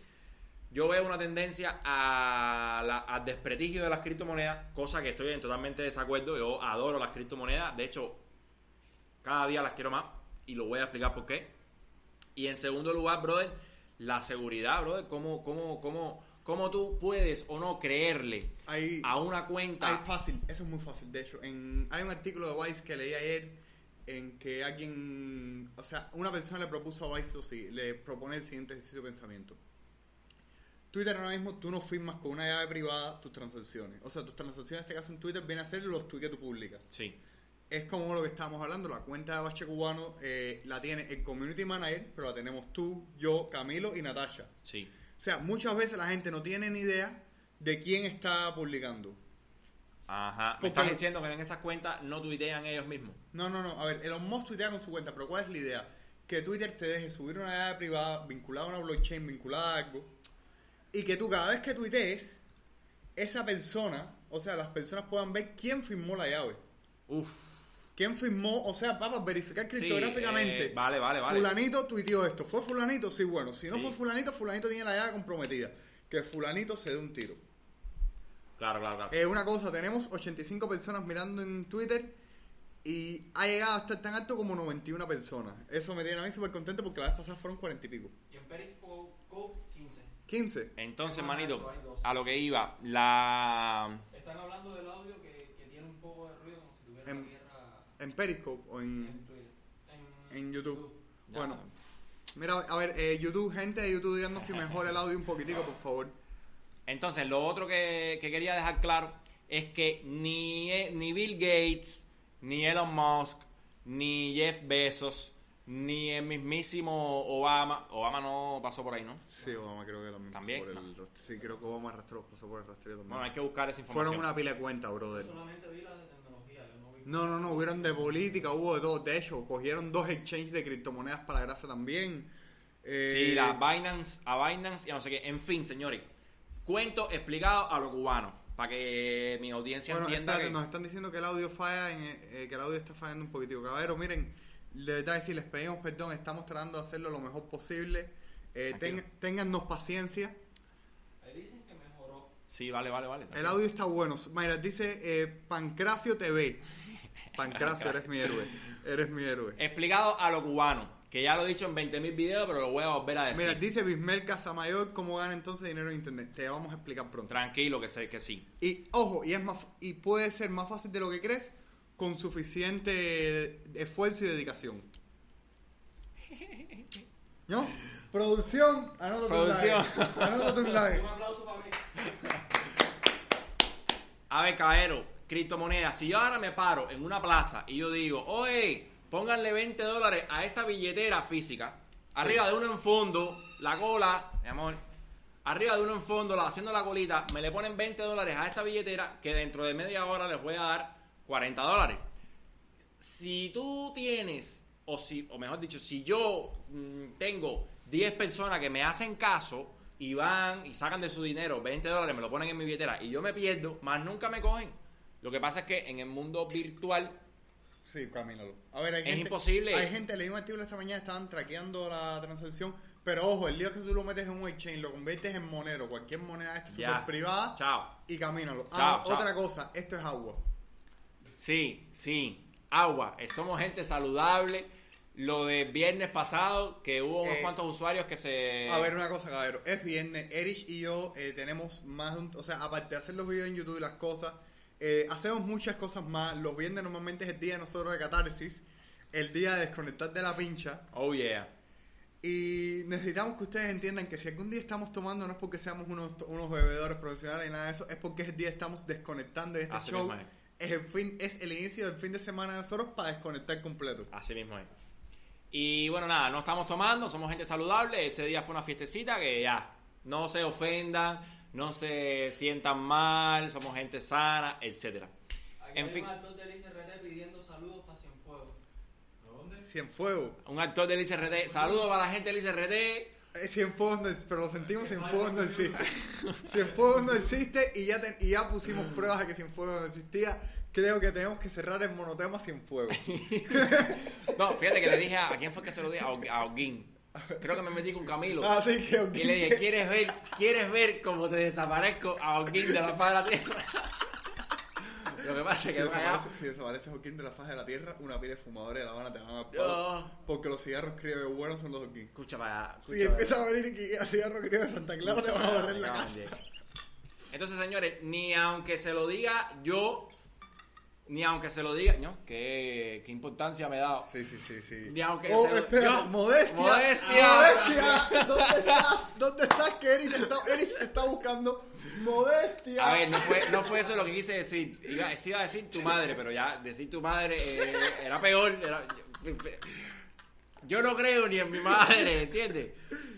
yo veo una tendencia a al desprestigio de las criptomonedas, cosa que estoy en totalmente desacuerdo. Yo adoro las criptomonedas, de hecho, cada día las quiero más y lo voy a explicar por qué. Y en segundo lugar, brother, la seguridad, brother. ¿Cómo, cómo, cómo, cómo tú puedes o no creerle Hay, a una cuenta? hay fácil, eso es muy fácil. De hecho, en, hay un artículo de Vice que leí ayer en que alguien, o sea, una persona le propuso a Vice, o sí, le propone el siguiente ejercicio de pensamiento. Twitter ahora mismo tú no firmas con una llave privada tus transacciones. O sea, tus transacciones en este caso en Twitter vienen a ser los tweets que tú publicas. Sí, Es como lo que estábamos hablando, la cuenta de Bache Cubano eh, la tiene el community manager, pero la tenemos tú, yo, Camilo y Natasha. sí. O sea, muchas veces la gente no tiene ni idea de quién está publicando. Ajá. Me estás diciendo que en esas cuentas no tuitean ellos mismos. No, no, no. A ver, Elon Musk tuitea con su cuenta, pero ¿cuál es la idea? Que Twitter te deje subir una llave privada vinculada a una blockchain, vinculada a algo, y que tú cada vez que tuitees, esa persona, o sea, las personas puedan ver quién firmó la llave. Uf. ¿Quién firmó? O sea, para verificar Sí, criptográficamente. eh, vale, vale, vale. Fulanito tuiteó esto. ¿Fue fulanito? Sí, bueno. Si no Sí. fue fulanito, fulanito tiene la llave comprometida. Que fulanito se dé un tiro. Claro, claro, claro. Eh, una cosa, tenemos 85 personas mirando en Twitter y ha llegado a estar tan alto como 91 personas. Eso me tiene a mí súper contento porque la vez pasada fueron 40 y pico. Y en Periscope 15. 15. Entonces, manito, a lo que iba, la... Están hablando del audio que, que tiene un poco de ruido como si tuviera En- la tierra En Periscope o en en... Twitter. en YouTube. Bueno. Mira, a ver, eh, YouTube, gente de YouTube, díganos si mejora el audio un poquitico, por favor. Entonces, lo otro que, que quería dejar claro es que ni, eh, ni Bill Gates, ni Elon Musk, ni Jeff Bezos, ni el mismísimo Obama, Obama no pasó por ahí, ¿no? Sí, Obama creo que también, pasó por el Sí, creo que Obama arrastró, pasó por el rastreo también. Bueno, hay que buscar esa información. Fueron una pila de cuentas, Yo brother. solamente vi las de no. No, no, hubieron de política, hubo de todo. De hecho, cogieron dos exchanges de criptomonedas para la grasa también. Eh, Sí, la Binance, a Binance y a no sé qué. En fin, señores, cuento explicado a lo cubano, para que mi audiencia Bueno, entienda espérate, que... nos están diciendo que el audio falla, en, eh, que el audio está fallando un poquitico. Caballero, miren, de verdad sí, les pedimos perdón, estamos tratando de hacerlo lo mejor posible. Eh, ten- téngannos paciencia. Ahí dicen que mejoró. Sí, vale, vale, vale. El audio está bueno. Mira, dice eh, Pancracio TV. Pancracio, eres mi héroe. Eres mi héroe. Explicado a lo cubano, que ya lo he dicho en 20.000 videos, pero lo voy a volver a decir. Mira, dice Bismel Casamayor cómo gana entonces dinero en internet. Te vamos a explicar pronto. Tranquilo, que sé que sí. Y ojo, y es más y puede ser más fácil de lo que crees con suficiente esfuerzo y dedicación. ¿No? Producción, anota Producción. tu like. Anota tu like. Un aplauso para mí. A ver, caballero, criptomonedas. Si yo ahora me paro en una plaza y yo digo, oye, pónganle 20 dólares a esta billetera física, arriba de uno en fondo, la cola, mi amor, arriba de uno en fondo, haciendo la colita, me le ponen 20 dólares a esta billetera que dentro de media hora les voy a dar 40 dólares. Si tú tienes, o, si, o mejor dicho, si yo mm, tengo 10 personas que me hacen caso y van y sacan de su dinero 20 dólares, me lo ponen en mi billetera y yo me pierdo, más nunca me cogen. Lo que pasa es que en el mundo virtual Sí, camínalo. A ver, hay Es gente, imposible. Hay gente, leí un artículo esta mañana, estaban traqueando la transacción. Pero ojo, el lío es que tú lo metes en un exchange, lo conviertes en monero, cualquier moneda esta Ya. super privada Chao. y camínalo. Chao, ah, chao. otra cosa, esto es agua. Sí, sí. Agua. Somos gente saludable. Lo de viernes pasado, que hubo unos Eh, cuantos usuarios que se... A ver, una cosa, caballero. Es viernes. Erich y yo eh, tenemos más un... O sea, aparte de hacer los videos en YouTube y las cosas, eh, hacemos muchas cosas más. Los viernes normalmente es el día de nosotros de catarsis. El día de desconectar de la pincha. Oh, yeah. Y necesitamos que ustedes entiendan que si algún día estamos tomando, no es porque seamos unos, unos bebedores profesionales ni nada de eso, es porque ese día estamos desconectando de este Así show. mismo es. Es el, fin, es el inicio del fin de semana de nosotros para desconectar completo. Así mismo es. Y bueno, nada, no estamos tomando, somos gente saludable. Ese día fue una fiestecita que ya, no se ofendan, no se sientan mal, somos gente sana, etcétera. Aquí En hay fin. un actor del ICRT pidiendo saludos para Cienfuegos. ¿Dónde? Cienfuegos. Un actor del ICRT, saludos para la gente del ICRT. Eh, Cienfuegos no es- pero lo sentimos, Cienfuegos no existe. Cienfuegos no existe y ya, ten- y ya pusimos pruebas de que Cienfuegos no existía. Creo que tenemos que cerrar el monotema Cienfuegos. No, fíjate que le dije a, ¿a quién fue que se lo dije? A, Oguín. Creo que me metí con Camilo. Así que, ok. Y le dije, ¿quieres ver, ¿quieres ver cómo te desaparezco a Oguín de la faz de la tierra? Lo que pasa Si es que desaparece, si desaparece Joaquín de la faz de la tierra, una pila de fumadores de La Habana te van a palo. Porque los cigarros criollos buenos son los Joaquín. Escucha para. Si empieza a venir y a cigarros criollos de Santa Clara, te van a barrer la casa. Entonces, señores, ni aunque se lo diga yo, ni aunque se lo diga, ¿no? ¿Qué, qué importancia me he dado? Sí, sí, sí, sí. Ni aunque Oh, se lo- espera, yo- modestia. Modestia. Modestia. ¿Dónde estás? ¿Dónde estás? Que Erich te está, Erich te está buscando. Modestia. A ver, no fue, no fue eso lo que quise decir. Iba, iba a decir tu madre, pero ya decir tu madre eh, era peor. era- yo no creo ni en mi madre, ¿entiendes?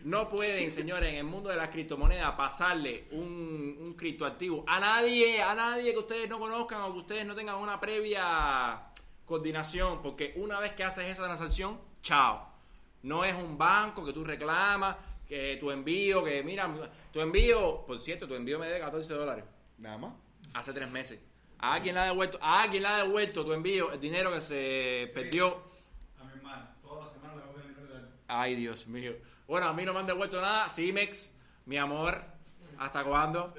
No pueden, señores, en el mundo de las criptomonedas pasarle un, un criptoactivo a nadie, a nadie que ustedes no conozcan o que ustedes no tengan una previa coordinación, porque una vez que haces esa transacción, chao. No es un banco que tú reclamas, que tu envío, que mira, tu envío, por cierto, tu envío me debe 14 dólares Nada más. hace tres meses. A alguien le ha devuelto, a alguien le ha devuelto tu envío, el dinero que se perdió. A mi hermana. Toda la semana le voy a dinero de. Ay, Dios mío. Bueno, a mí no me han devuelto nada. Cimex, mi amor, ¿hasta cuándo?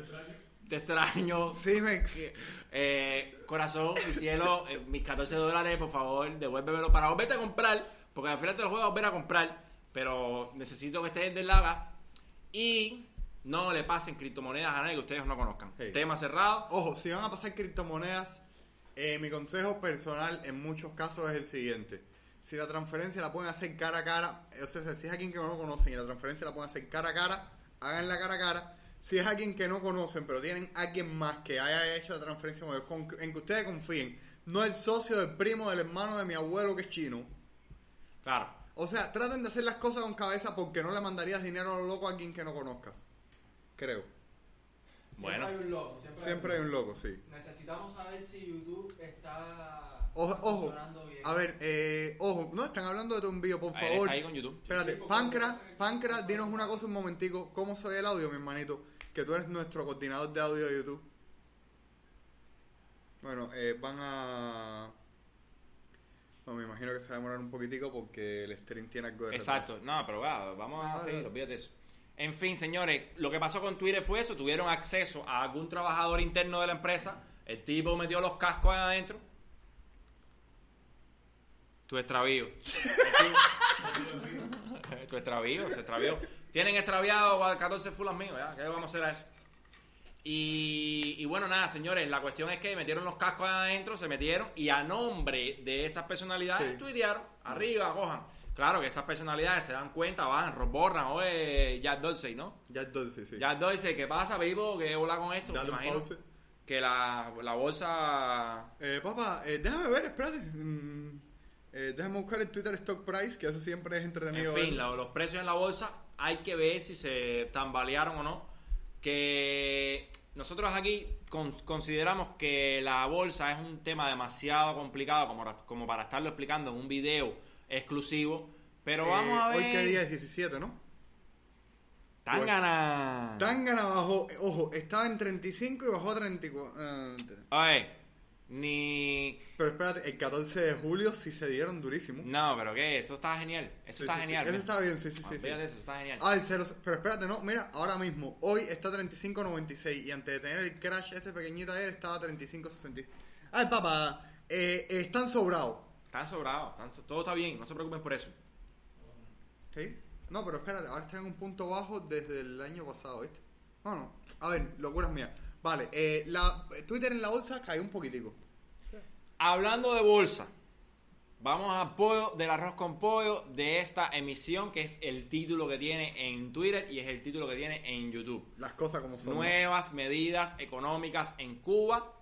Te extraño. Cimex. Eh, corazón, mi cielo, eh, mis 14 dólares, por favor, devuélvemelo para volverte a comprar, porque al final te lo voy a volver a comprar, pero necesito que estés del lava y no le pasen criptomonedas a nadie que ustedes no conozcan. Hey. Tema cerrado. Ojo, si van a pasar criptomonedas, eh, mi consejo personal en muchos casos es el siguiente. Si la transferencia la pueden hacer cara a cara, o sea, si es alguien que no lo conocen y la transferencia la pueden hacer cara a cara, háganla cara a cara. Si es alguien que no conocen, pero tienen alguien más que haya hecho la transferencia con ellos, con- en que ustedes confíen, no el socio del primo del hermano de mi abuelo que es chino. Claro. O sea, traten de hacer las cosas con cabeza porque no le mandarías dinero a lo loco a alguien que no conozcas. Creo. Bueno. Siempre hay un loco. Siempre, Siempre hay un loco, sí. Necesitamos saber si YouTube está Ojo, ojo. A ver, eh, ojo, no están hablando de tu envío, por favor. está ahí con YouTube. Espérate, Pancra, Pancra, dinos una cosa un momentico. ¿Cómo se ve el audio, mi hermanito? Que tú eres nuestro coordinador de audio de YouTube. Bueno, eh, van a... No, me imagino que se va a demorar un poquitico porque el stream tiene algo de Exacto, no, pero va, vamos Ah, a seguir, dale. olvídate eso. En fin, señores, lo que pasó con Twitter fue eso, tuvieron acceso a algún trabajador interno de la empresa, el tipo metió los cascos ahí adentro. Tu extravío. tu extravío, se extravió. Tienen extraviado 14 fulas míos, ¿ya? ¿Qué vamos a hacer a eso? Y, y bueno, nada, señores, la cuestión es que metieron los cascos adentro, se metieron y a nombre de esas personalidades Sí. tuitearon, arriba, cojan. Claro que esas personalidades se dan cuenta, van, borran, oye, Jack Dorsey, ¿no? Ya entonces, sí. Jack Dorsey, ¿qué pasa, vivo? ¿Qué hola con esto? Dale que la, la bolsa... Eh, papá, eh, déjame ver, espérate. Mm, eh, déjame buscar el Twitter Stock Price, que eso siempre es entretenido. En fin, lo- los precios en la bolsa hay que ver si se tambalearon o no. Que nosotros aquí con- consideramos que la bolsa es un tema demasiado complicado como, como para estarlo explicando en un video exclusivo. Pero Eh, vamos a ver. Hoy que día es 17, ¿no? Tangana. Tangana bajó, eh, ojo, estaba en 35 y bajó a 34. eh, Oye, ni. pero espérate, el 14 de julio sí se dieron durísimo. No, pero ¿qué? Eso está genial. Eso Sí, está sí, sí, genial. Eso está bien, sí, sí, sí. sí. De eso, está genial. Ah, el cero- pero espérate, no, mira, ahora mismo, hoy está 35.96 y antes de tener el crash ese pequeñito ayer estaba 35.66. Ay, papá, eh, están sobrados. Están sobrados, están todo está bien, no se preocupen por eso. ¿Sí? No, pero espérate, ahora están en un punto bajo desde el año pasado, ¿viste? Bueno, a ver, locuras mías. Vale, eh, la, Twitter en la bolsa cayó un poquitico. Hablando de bolsa, vamos al pollo del arroz con pollo de esta emisión, que es el título que tiene en Twitter y es el título que tiene en YouTube. Las cosas como son. Nuevas medidas económicas en Cuba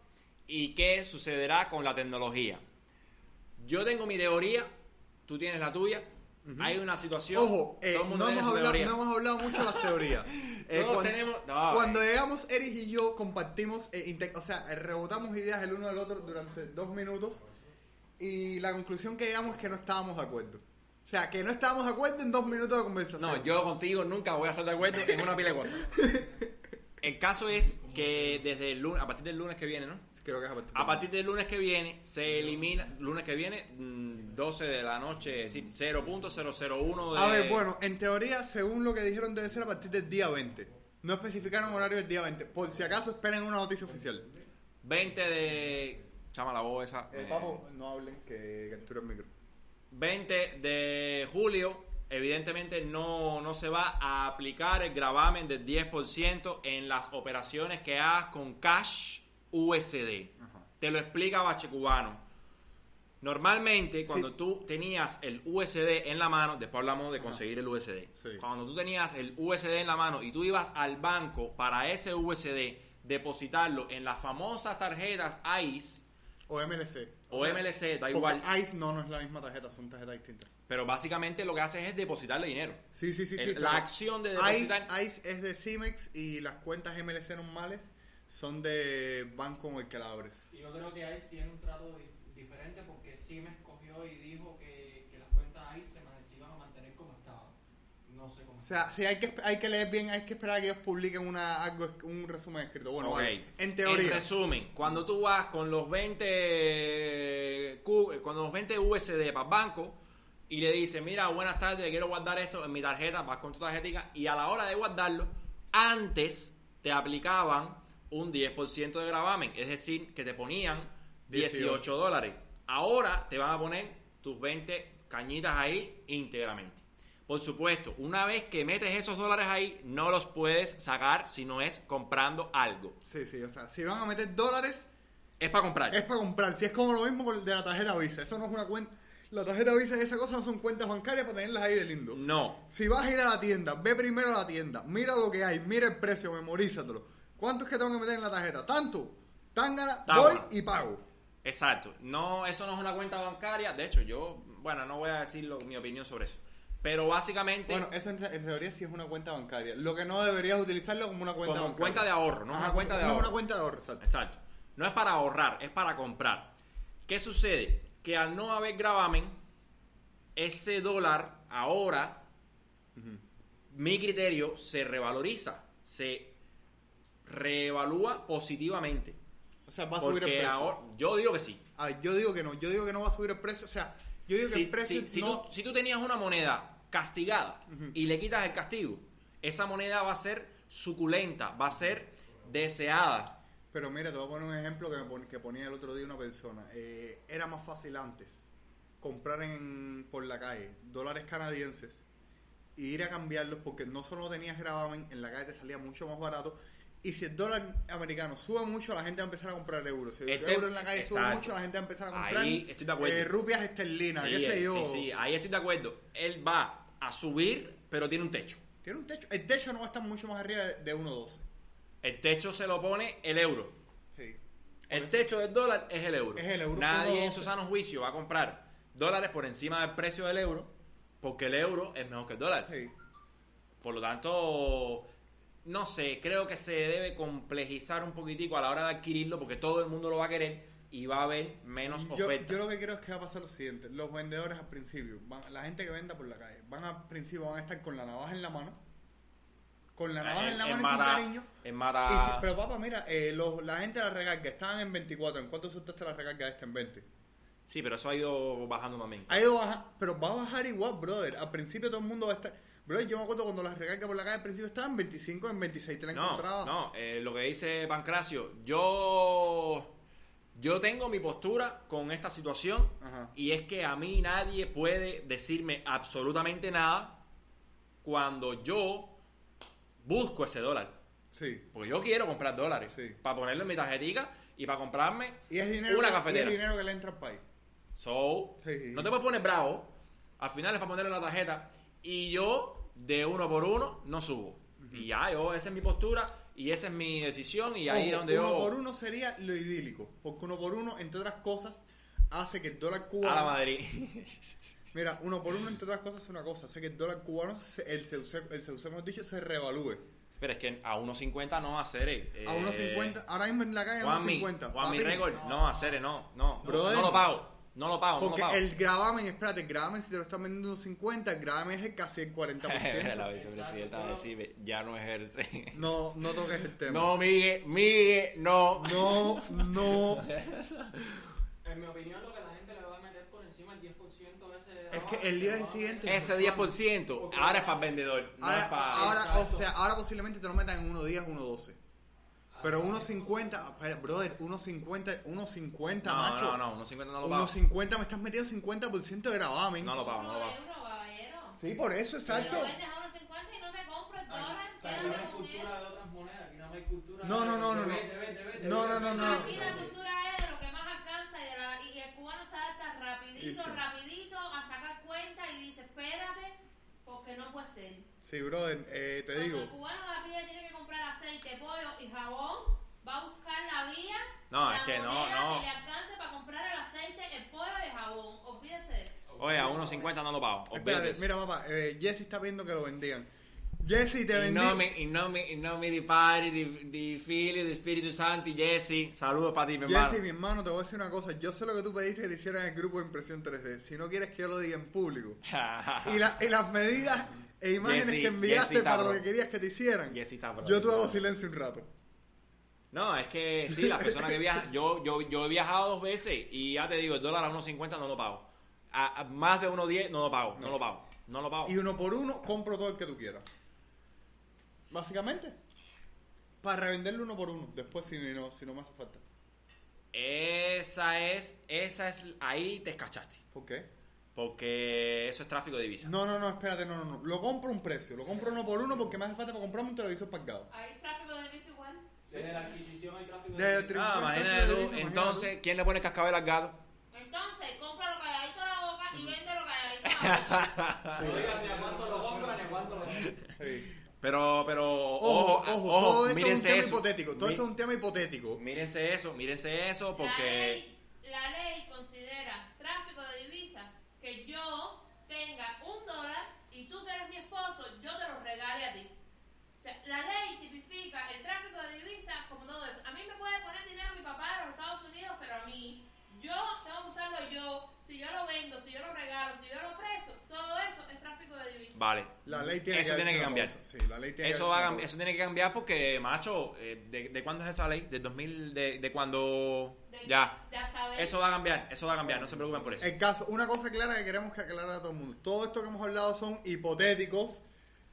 y qué sucederá con la tecnología. Yo tengo mi teoría, tú tienes la tuya. Hay una situación. Ojo, eh, no, hemos hablado, teoría. no hemos hablado mucho de las teorías. Eh, Todos cuando, tenemos- no, cuando eh. llegamos, Eric y yo compartimos, eh, o sea, eh, rebotamos ideas el uno del otro durante dos minutos y la conclusión que llegamos es que no estábamos de acuerdo. O sea, que no estábamos de acuerdo en dos minutos de conversación. No, yo contigo nunca voy a estar de acuerdo en una pila de cosas. El caso es que desde el lunes, a partir del lunes que viene, ¿no? Creo que es a partir de- A partir del lunes que viene se elimina, lunes que viene, mm, 12 de la noche, es decir, 0.001 de... A ver, bueno, en teoría, según lo que dijeron, debe ser a partir del día 20. No especificaron horario del día 20. Por si acaso, esperen una noticia oficial. 20 de... Chama la voz esa. Eh, eh, papo, no hablen, que captura el micro. 20 de julio, evidentemente no, no se va a aplicar el gravamen del 10% en las operaciones que hagas con cash USD. Ajá. Te lo explica Bache Cubano. Normalmente, cuando Sí. tú tenías el USD en la mano, después hablamos de conseguir el USD. Sí. Cuando tú tenías el USD en la mano y tú ibas al banco para ese USD depositarlo en las famosas tarjetas ICE O MLC. o MLC, da igual. ICE no, no es la misma tarjeta, son tarjetas distintas. Pero básicamente lo que haces es depositarle dinero. Sí, sí, sí. sí El- pero la acción de ICE, depositar. ICE es de Cimex y las cuentas MLC normales son de banco en el que la abres. Y yo creo que ICE tiene un trato di- diferente porque Siemens cogió y dijo que, que las cuentas ICE se, man- se iban a mantener como estaban. No sé cómo. O sea, sí, hay que, hay que leer bien, hay que esperar a que ellos publiquen una, algo, un resumen escrito. Bueno, vale. en teoría. resumen, cuando tú vas con los 20 Q- con los 20 USD para el banco y le dices, mira, buenas tardes, quiero guardar esto en mi tarjeta, vas con tu tarjetica y a la hora de guardarlo, antes te aplicaban un 10% de gravamen, es decir, que te ponían 18 18 dólares. Ahora te van a poner tus 20 cañitas ahí íntegramente. Por supuesto, una vez que metes esos dólares ahí, no los puedes sacar si no es comprando algo. Sí, sí, o sea, si van a meter dólares, Es para comprar. es para comprar. Si es como lo mismo de la tarjeta Visa, eso no es una cuenta. La tarjeta Visa y esa cosa no son cuentas bancarias para tenerlas ahí de lindo. No. Si vas a ir a la tienda, ve primero a la tienda, mira lo que hay, mira el precio, memorízatelo. ¿Cuánto es que tengo que meter en la tarjeta? Tanto. Tangana, Tama. voy y pago. Exacto. No, eso no es una cuenta bancaria. De hecho, yo, bueno, no voy a decir lo- mi opinión sobre eso. Pero básicamente, Bueno, eso en, en teoría sí es una cuenta bancaria. Lo que no deberías utilizarlo como una cuenta como bancaria. cuenta de ahorro, no es una cuenta de no es ahorro. una cuenta de ahorro, exacto. Exacto. No es para ahorrar, es para comprar. ¿Qué sucede? Que al no haber gravamen, ese dólar ahora, mi criterio, se revaloriza, se reevalúa positivamente. O sea, va a subir el precio. ahora, yo digo que sí. A ver, yo digo que no, yo digo que no va a subir el precio. O sea, yo digo que el precio si- si no... tú, si tú tenías una moneda castigada y le quitas el castigo, esa moneda va a ser suculenta, va a ser deseada. Pero mira, te voy a poner un ejemplo que, me pon- que ponía el otro día una persona. Eh, era más fácil antes comprar en, por la calle dólares canadienses e ir a cambiarlos porque no solo tenías gravamen, en la calle te salía mucho más barato. Y si el dólar americano sube mucho, la gente va a empezar a comprar euros. Si el Este- euro en la calle sube mucho, la gente va a empezar a comprar Ahí estoy de acuerdo. eh, rupias esterlinas, Sí, qué sé eh, yo. sí, sí, ahí estoy de acuerdo. Él va a subir, pero tiene un techo. Tiene un techo. El techo no va a estar mucho más arriba de, de 1.12. El techo se lo pone el euro. Sí. El eso- techo del dólar es el euro. Es el euro, Nadie en su sano juicio va a comprar dólares por encima del precio del euro, porque el euro es mejor que el dólar. Sí. Por lo tanto, no sé, creo que se debe complejizar un poquitico a la hora de adquirirlo, porque todo el mundo lo va a querer y va a haber menos Yo, oferta. yo lo que creo es que va a pasar lo siguiente. Los vendedores al principio, van- la gente que venda por la calle, van al principio van a estar con la navaja en la mano. Con la navaja en la En- mano en y sin cariño. en mata- si- pero papá, mira, eh, los- la gente de la recarga estaban en 24. ¿En cuánto soltaste la recarga esta en 20? Sí, pero eso ha ido bajando también. Ha ido baja, pero va a bajar igual, brother. Al principio todo el mundo va a estar... Brother, yo me acuerdo cuando las recargas por la calle al principio estaban en 25, en 26 te la No, encontrabas. no, eh, lo que dice Pancracio, yo, yo tengo mi postura con esta situación Ajá. y es que a mí nadie puede decirme absolutamente nada cuando yo busco ese dólar. Sí. Porque yo quiero comprar dólares Sí. para ponerlo en mi tarjetica y para comprarme Y es dinero, una que- y cafetera. es dinero que le entra al país. So, Sí. no te puedes poner bravo. Al final es para ponerlo en la tarjeta. Y yo, de uno por uno, no subo. Y ya, yo, esa es mi postura y esa es mi decisión. Y ahí es donde uno yo. por uno sería lo idílico. Porque uno por uno, entre otras cosas, hace que el dólar A la cubano. Madrid. Mira, uno por uno, entre otras cosas, es una cosa. Sé que el dólar cubano, se- el CUC, el CUC, hemos dicho, se reevalúe. Pero es que a 1.50 no hacer eh, A 1.50, ahora mismo en la calle a Juan mi, 1.50. Juan mi récord, no, hacer no, no, Brother. no lo pago, no lo pago, no lo Porque pago. el gravamen, espérate, el gravamen si te lo están vendiendo en 50, el gravamen es el casi el la 40%. vicepresidenta va a decir, ya no ejerce. no, no toques el tema. No, Miguel, Miguel, no. no, no. En mi opinión, lo que la gente le va a meter por encima el 10% ese. Es que el día siguiente- Ese 10% ahora es para el vendedor, no Ahora, es para... ahora, o sea, ahora posiblemente te lo metan en 1.10, 1.12. Pero 1.50, espera, brother, 1.50, 1.50, no, macho. no, no, 1.50 no lo pago. 1.50 me estás metiendo 50% de gravamen. No lo pago, no lo pago. Sí, por eso, Pero exacto. lo vendes a 1.50 y no te compro el dólar. Pero Quédate no hay con cultura él. de otras monedas, aquí no hay cultura. No, de- no, no, no, no. No, no, no, no. Aquí la cultura es de lo que más alcanza y, de la- y el cubano se adapta rapidito, rapidito a sacar cuenta y dice, espérate, porque no puede ser. Sí, brother, eh, te Cuando digo. el cubano de aquí tiene que comprar aceite, pollo y jabón, va a buscar la vía, No, la es que no, no. que le alcance para comprar el aceite, el pollo y el jabón. Olvídese de eso. Oye, a 1.50 no lo pago. olvídate Espérate, mira, papá, eh, Jesse está viendo que lo bendigan. Jesse, te nome, in nome, in nome di Padre, di Figlio, di Spirito Santo, Jesse. Saludos para ti, mi hermano. Jesse, mi hermano, te voy a decir una cosa. Yo sé lo que tú pediste que te hicieran en el grupo de impresión 3D. Si no quieres que yo lo diga en público. Y, la- y las medidas e imágenes Jesse, que enviaste para lo que querías que te hicieran. Jesse está pro. Yo te hago silencio un rato. No, es que sí, las personas que viajan, yo, yo, yo he viajado dos veces y ya te digo, el dólar a 1.50 no lo pago. A, a más de 1.10 no lo pago, no, lo pago, no lo pago. Y uno por uno compro todo el que tú quieras. Básicamente. Para revenderlo uno por uno. Después si no, si no me hace falta. Esa es, esa es, ahí te escachaste. ¿Por qué? Porque eso es tráfico de divisas. No, no, no, espérate, no, no, no. Lo compro a un precio. Lo compro uno por uno porque me hace falta para comprarme un televisor pagado. Hay tráfico de visa igual. Desde la adquisición hay tráfico de tri- Ah, imagínate tú, entonces, ¿quién le pone cascabel al gato? Entonces, compra lo calladito a la boca y vende lo calladito a la boca. No digas ni a cuánto lo compra ni a cuánto lo vende. Sí. Pero, pero, Ojo, ojo, ojo, ojo, todo esto es un tema eso. hipotético. Todo Mi- esto es un tema hipotético. Mírense eso, mírense eso, La porque... ley, la ley considera tráfico de divisas que yo tenga un dólar y tú que eres mi esposo, yo te lo regale a ti. O sea, la ley tipifica el tráfico de divisas como todo eso. A mí me puede poner dinero mi papá de los Estados Unidos, pero a mí, yo tengo que usarlo yo. Si yo lo vendo, si yo lo regalo, si yo lo presto, todo eso es tráfico de divisas. Vale. La ley tiene Eso que, tiene que cambiar. cosa. Sí, la ley tiene Eso, que va eso tiene que cambiar porque, macho, eh, ¿de, de cuándo es esa ley? ¿Del 2000? ¿De, de cuando...? De- Ya. Ya sabes. Eso va a cambiar, eso va a cambiar, no se preocupen por eso. El caso, una cosa clara que queremos que aclarar a todo el mundo. Todo esto que hemos hablado son hipotéticos,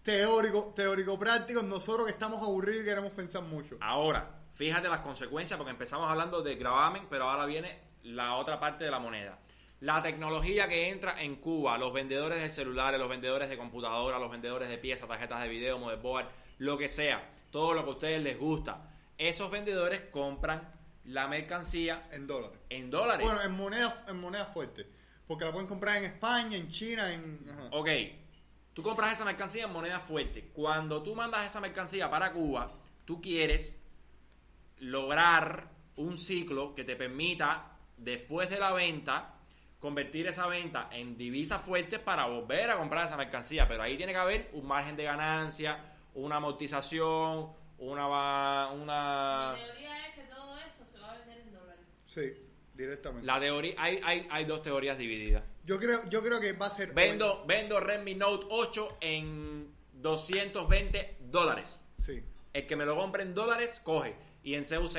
teóricos, teórico-prácticos. Nosotros que estamos aburridos y queremos pensar mucho. Ahora, fíjate las consecuencias porque empezamos hablando de gravamen, pero ahora viene la otra parte de la moneda. La tecnología que entra en Cuba, los vendedores de celulares, los vendedores de computadoras, los vendedores de piezas, tarjetas de video, motherboard, lo que sea, todo lo que a ustedes les gusta. Esos vendedores compran la mercancía En dólares. en dólares. Bueno, en moneda, en moneda fuerte. Porque la pueden comprar en España, en China, en... ajá. Ok, tú compras esa mercancía en moneda fuerte. Cuando tú mandas esa mercancía para Cuba, tú quieres lograr un ciclo que te permita, después de la venta, convertir esa venta en divisas fuertes para volver a comprar esa mercancía. Pero ahí tiene que haber un margen de ganancia, una amortización, una... una... Mi teoría es que todo eso se va a vender en dólares. Sí, directamente. La teoría, hay, hay, hay dos teorías divididas. Yo creo, yo creo que va a ser... Vendo, vendo Redmi Note 8 en 220 dólares. Sí. El que me lo compre en dólares, coge. Y en CUC,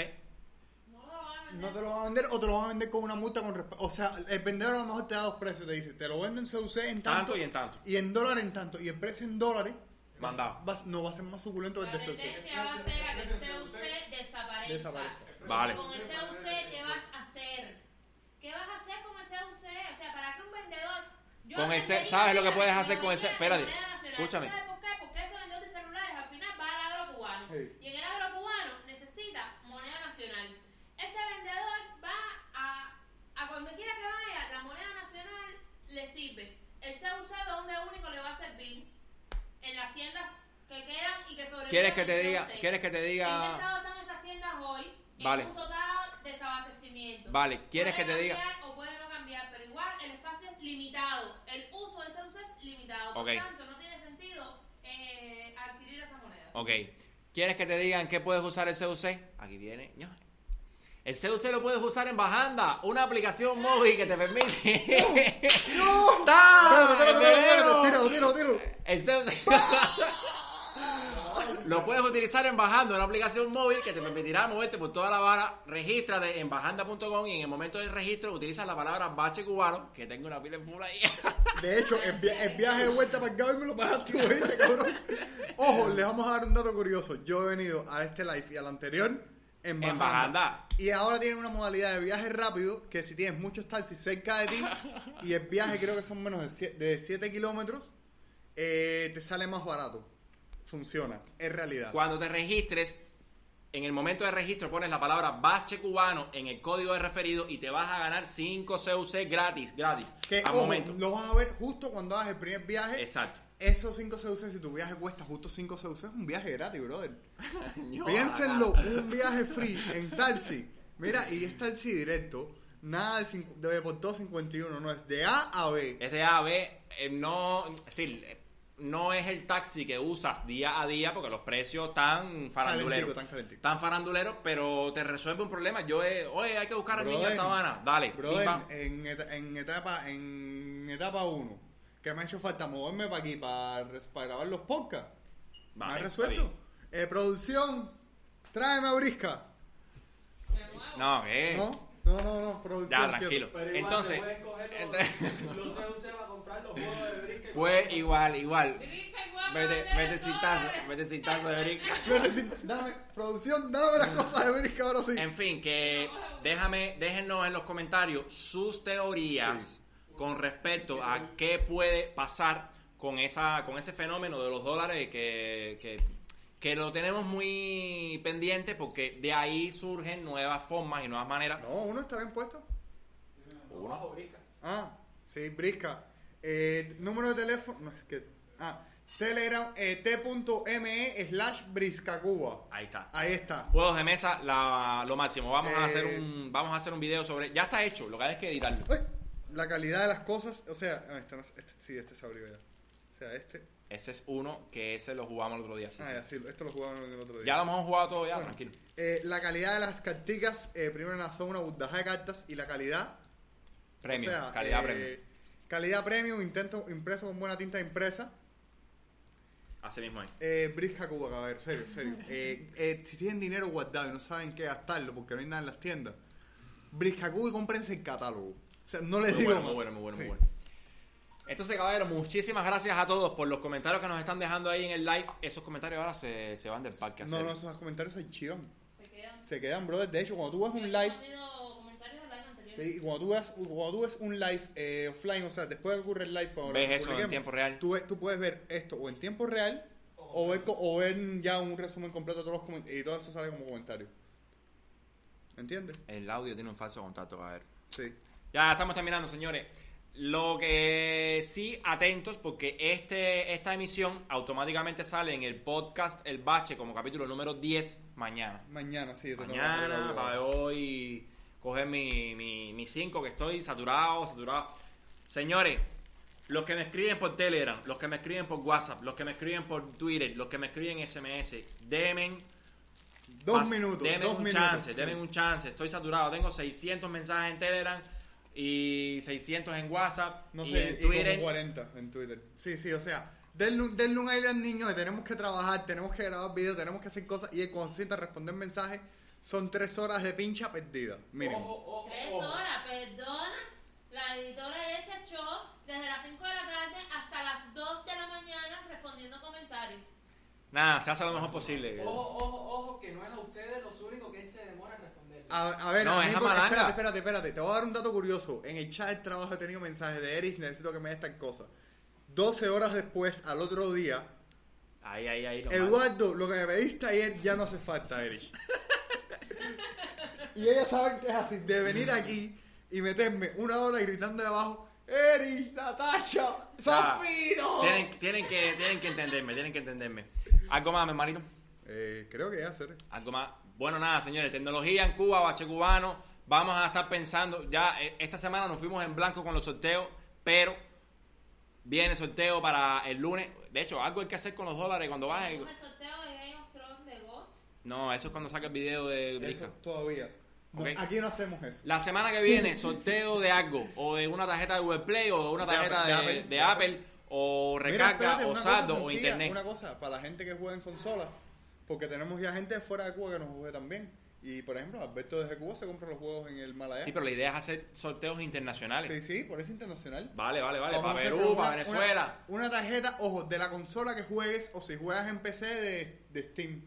vender. No te lo van a vender o te lo van a vender con una multa con O sea, el vendedor a lo mejor te da dos precios. Te dice, te lo venden en CUC en tanto, tanto y en tanto. y en dólar en tanto. Y el precio en dólares Mandado. va- no va a ser más suculento que La el de CUC. tendencia va a ser a que el CUC desaparezca. Desaparezca. Vale. Y con el CUC, ¿qué vas a hacer? ¿Qué vas a hacer con el CUC? O sea, ¿para qué un vendedor... Yo Con el C- entendería ¿sabes lo que la puedes hacer con el C? tecnología de Espérate, escúchame. ¿Sabes por qué? Porque ese vendedor de celulares al final va al agro cubano. Sí. Y en el agro cubano necesita moneda nacional. Ese vendedor va a, a donde quiera que vaya, la moneda nacional le sirve. El CUC donde único le va a servir en las tiendas que quedan y que sobreviven. ¿Quieres que te diga, quieres que te ¿En qué diga, estado están esas tiendas hoy? Vale. En un total desabastecimiento. Vale, ¿quieres Puede que te diga? O puede no cambiar, pero igual el espacio es limitado. El uso de CUC es limitado. Por Ok. tanto, no tiene sentido eh, adquirir esa moneda. Ok. ¿Quieres que te digan qué puedes usar el CUC? Aquí viene. El CUC lo puedes usar en Bajanda, una aplicación móvil que te permite. ¡No! Espérate, espérate, ¡Tíralo! tíralo, tíralo. El CUC. Lo puedes utilizar en Bajanda, una aplicación móvil que te permitirá moverte por toda la vara. Regístrate en bajanda.com y en el momento del registro utilizas la palabra bache cubano, que tengo una pila en full ahí. De hecho, el, via- el viaje de vuelta para acá me lo pagaste, ¿oíste, cabrón? Ojo, les vamos a dar un dato curioso. Yo he venido a este live y al anterior en Bajanda. Y ahora tienen una modalidad de viaje rápido que si tienes muchos taxis cerca de ti y el viaje creo que son menos de 7 de siete kilómetros, eh, te sale más barato. Funciona, es realidad. Cuando te registres, en el momento de registro pones la palabra bache cubano en el código de referido y te vas a ganar 5 CUC gratis, gratis. Que, al ojo, momento. lo vas a ver justo cuando hagas el primer viaje. Exacto. Esos 5 CUC, si tu viaje cuesta justo 5 CUC, es un viaje gratis, brother. Piénsenlo, un viaje free en taxi. Mira, y es taxi directo. Nada de, de por 251, no es de A a B. Es de A a B, eh, no, es decir, eh, no es el taxi que usas día a día porque los precios están faranduleros. Tan. Tan faranduleros, pero te resuelve un problema. Yo, he, oye, hay que buscar al niño esta Habana. Dale, en, eta- en etapa en etapa 1, que me ha hecho falta moverme para aquí para, para grabar los podcasts. me Vale, ha está resuelto. Eh, producción, tráeme a Brisca. Me muevo. No, ¿qué? ¿No? No, no, no, producción. Ya, tranquilo. Pero igual Entonces, se los, los CUC para comprar los juegos de brisket. Pues igual, igual. Vete, vete sin tazo, vete sin tazo de brinca. Necesito- Dame, producción, dame las cosas de Brisca ahora sí. En fin, que déjame, déjennos en los comentarios sus teorías con respecto a qué puede pasar con esa, con ese fenómeno de los dólares que, que, que lo tenemos muy pendiente porque de ahí surgen nuevas formas y nuevas maneras. No, uno está bien puesto. Brisket. Ah, sí, Brisca. Eh, número de teléfono. No, es que. Ah, Telegram eh, t.me slash Briscacuba. Ahí está. Ahí está. Juegos de mesa, la- lo máximo. Vamos a Eh. hacer un, vamos a hacer un video sobre. Ya está hecho, lo que hay es que editarlo. Uy, la calidad de las cosas. O sea, ah, este, no es- este- sí, este se abrió ya. O sea, este. Ese es uno que ese lo jugamos el otro día. sí, ah, sí. ya, sí, esto lo jugaban el otro día. Ya lo hemos jugado todo ya, Bueno, tranquilo. eh, la calidad de las carticas, eh, primero son una burdaja de cartas y la calidad. Premium, o sea, calidad eh, premium. Calidad premium, intento impreso con buena tinta impresa. Así mismo es. Eh, Brisca Cuba, a ver, serio, serio. Eh, eh, si tienen dinero guardado y no saben qué gastarlo porque no hay nada en las tiendas, Brisca Cuba y cómprense el catálogo. Sea, no les Muy digo bueno, más. muy bueno, muy bueno, Sí. muy bueno. Entonces, caballeros, muchísimas gracias a todos por los comentarios que nos están dejando ahí en el live. Esos comentarios ahora se, se van del parque a No, hacer. no, esos comentarios se chivan. Se quedan. Se quedan, brother. De hecho, cuando tú ves un live, respondido comentarios del live anterior. sí, y cuando tú ves, cuando tú ves un live eh, offline, o sea, después de que ocurre el live, cuando Ves lo eso en tiempo real. Tú, ves- tú puedes ver esto o en tiempo real o ver, o ver ya un resumen completo de todos los comentarios y todo eso sale como comentario. ¿Entiendes? El audio tiene un falso contacto, caballeros. Sí. Ya estamos terminando, señores. Lo que sí, atentos, porque este, esta emisión automáticamente sale en el podcast El Bache como capítulo número 10 mañana. Mañana, sí. Mañana, para hoy, coger mi, mi, mi cinco, que estoy saturado, saturado. Señores, los que me escriben por Telegram, los que me escriben por WhatsApp, los que me escriben por Twitter, los que me escriben SMS, denme Dos minutos, denme un minutos. chance, sí. denme un chance. Estoy saturado, tengo 600 mensajes en Telegram y 600 en WhatsApp No y sé, en y como Twitter. 40 en Twitter. Sí, sí, o sea, denle, un- denle un aire al niño que tenemos que trabajar, tenemos que grabar videos, tenemos que hacer cosas y cuando se sienta a responder mensajes son tres horas de pincha perdida. Miren. Ojo, ojo, Tres ojo. horas, perdona. La editora ya se echó desde las 5 de la tarde hasta las 2 de la mañana respondiendo comentarios. Nada, se hace lo mejor posible. Ojo, ojo, ojo, que no es a ustedes los únicos que se demora en responder. A, a ver, No, amigo, espérate, espérate, espérate. Te voy a dar un dato curioso. En el chat de trabajo he tenido mensajes de Erich, necesito que me des esta cosa. 12 horas después, al otro día, Ahí, ahí, ahí. normal. Eduardo, lo que me pediste ayer ya no hace falta, Erich. y ellas saben que es así, de venir aquí y meterme una hora gritando de abajo, Erich, Natasha, Zafiro. Tienen, tienen, que, tienen que entenderme, tienen que entenderme. ¿Algo más, mi hermanito? Eh, creo que ya, hacer. Algo más. Bueno, nada, señores. Tecnología en Cuba, bache cubano. Vamos a estar pensando. Ya eh, esta semana nos fuimos en blanco con los sorteos. pero viene sorteo para el lunes. De hecho, algo hay que hacer con los dólares cuando bajen. ¿Un sorteo de Game of Thrones de GOT? No, eso es cuando saque el video de Brisca. Eso todavía. No. Aquí no hacemos eso. La semana que viene, sorteo de algo, o de una tarjeta de Google Play, o de una De tarjeta Apple, de, de Apple, de de Apple, o Mira, recarga, espérate, o saldo, o internet. Una cosa, para la gente que juega en consola, porque tenemos ya gente fuera de Cuba que nos juega también. Y por ejemplo, Alberto desde Cuba se compra los juegos en el Malaya. Sí, pero la idea es hacer sorteos internacionales. sí, sí, por eso internacional. Vale, vale, vale. Vamos Para Perú, para Venezuela. Una, una tarjeta, ojo, de la consola que juegues o si juegas en PC de, de Steam.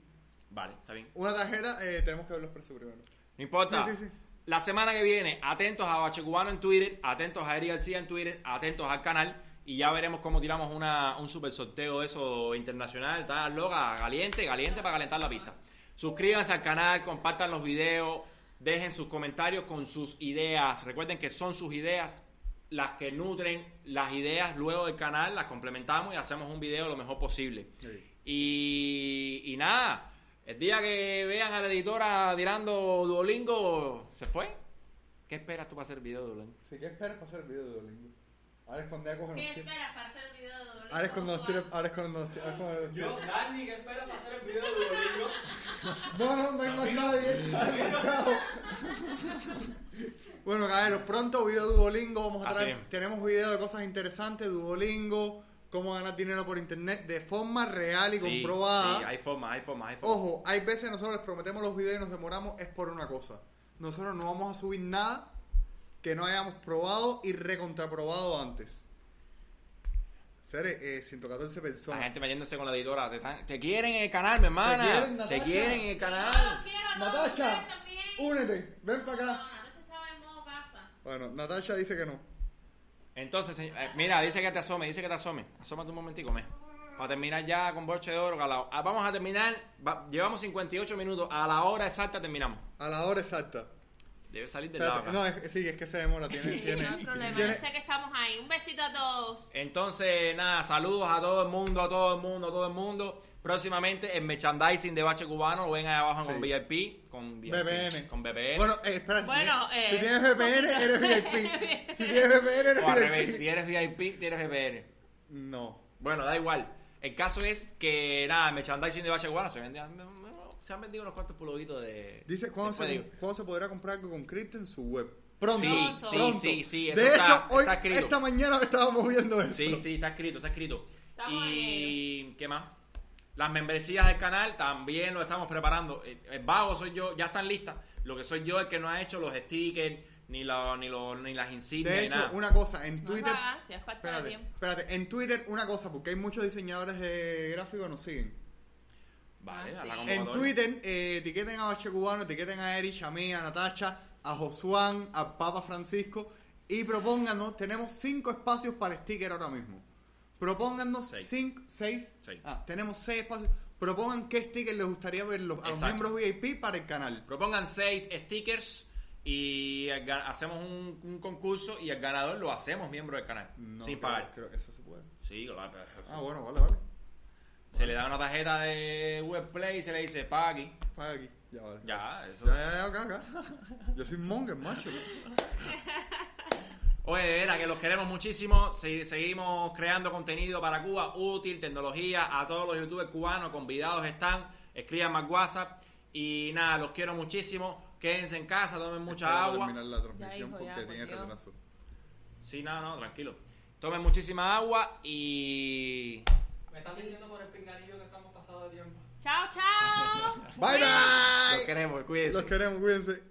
Vale, está bien. Una tarjeta, eh, tenemos que ver los precios primero. No importa. Sí, sí, sí. La semana que viene, atentos a Bache Cubano en Twitter, atentos a Eri García en Twitter, atentos al canal y ya veremos cómo tiramos una, un super sorteo de eso internacional. Está loca, caliente, caliente para calentar la pista. Suscríbanse al canal, compartan los videos, dejen sus comentarios con sus ideas. Recuerden que son sus ideas las que nutren las ideas luego del canal, las complementamos y hacemos un video lo mejor posible. Y, y nada, el día que vean a la editora tirando Duolingo, ¿se fue? ¿Qué esperas tú para hacer el video de Duolingo? Sí, ¿qué esperas para hacer el video de Domingo? Ahora es cuando ¿Qué esperas para hacer el video de Duolingo? Ahora es cuando nos tiren. Ahora es cuando nos Yo. Dani, que espera para hacer el video de Duolingo. No, no, no hay más nadie. Está desmarcado. Bueno, caballeros, pronto video Duolingo. Vamos a Así traer. es. Tenemos video de cosas interesantes. Duolingo, cómo ganar dinero por internet de forma real y Sí, comprobada. sí, hay formas, hay formas, hay formas. Ojo, hay veces nosotros les prometemos los videos y nos demoramos, es por una cosa. Nosotros no vamos a subir nada que no hayamos probado y recontraprobado antes. Sere, eh, 114 personas. La gente metiéndose con la editora. Te, están- te quieren en el canal, mi hermana. ¿Te quieren, Te Natacha? quieren en el canal. Natacha, únete, ven para No, acá. Natasha estaba en modo casa. Bueno, Natasha dice que no. Entonces, señor- eh, mira, dice que te asome, dice que te asome. Asómate un momentico, me. Para terminar ya con broche de oro. la- ah, vamos a terminar. va- llevamos 58 minutos. A la hora exacta terminamos. A la hora exacta. Debe salir del lado Espérate, no, es, sí, es que se demora. Tiene, tiene, No hay problema, tiene- yo sé que estamos ahí. Un besito a todos. Entonces, nada, saludos a todo el mundo, a todo el mundo, a todo el mundo. Próximamente el merchandising de Bache Cubano lo ven ahí abajo Sí. con VIP, con VIP, VPN. con VPN. Bueno, eh, espera. Bueno, tienes- eh, si tienes VPN, eres VIP. si tienes VPN, eres o al VIP. revés, si eres VIP, tienes VPN. No. Bueno, da igual. El caso es que, nada, el merchandising de Bache Cubano se vende. Se han vendido unos cuantos pulovitos de. Dice, ¿cuándo se, digo. ¿cuándo se podrá comprar algo con cripto en su web? Pronto. Sí, Pronto. sí, sí, sí, eso De está- hecho, hoy, está escrito. esta mañana estábamos viendo eso. Sí, sí, está escrito, está escrito. Estamos y ¿qué más? Las membresías del canal también lo estamos preparando. El, el vago soy yo, ya están listas. Lo que soy yo es el que no ha hecho los stickers, ni, lo- ni, lo- ni las insignias, De ni hecho, nada. una cosa, en No Twitter... hagas, si de Espérate, tiempo. espérate, en Twitter una cosa, porque hay muchos diseñadores de gráficos que nos siguen. Vale, Ah, a la sí. En. Twitter, eh, etiqueten a Bache Cubano, etiqueten a Erich, a mí, a Natacha, a Josuán, a Papa Francisco y propónganos, tenemos cinco espacios para sticker ahora mismo. Propónganos Seis. cinco, seis. Seis. Ah, tenemos seis espacios. Propongan qué sticker les gustaría ver los- a los Exacto. miembros VIP para el canal. Propongan seis stickers y hacemos un, un concurso y el ganador lo hacemos miembro del canal. No, sin creo- pagar. Creo que eso se puede. Sí, claro. Ah, bueno, vale, vale. Se le da una tarjeta de Webplay y se le dice, paga aquí. Paga aquí. Ya, vale. Ya, eso. Ya, ya, ya, acá, acá. Yo soy monger, macho. Oye, de veras que los queremos muchísimo. Se- seguimos creando contenido para Cuba, útil, tecnología. A todos los youtubers cubanos convidados están. Escriban más WhatsApp. Y nada, los quiero muchísimo. Quédense en casa, tomen mucha Espero agua. terminar la transmisión hijo, ya, porque por tiene retraso. Sí, no, no, tranquilo. Tomen muchísima agua y. Me están diciendo por el pinganillo que estamos pasados de tiempo. Chao, chao. bye, bye. Los queremos, cuídense. Los queremos, cuídense.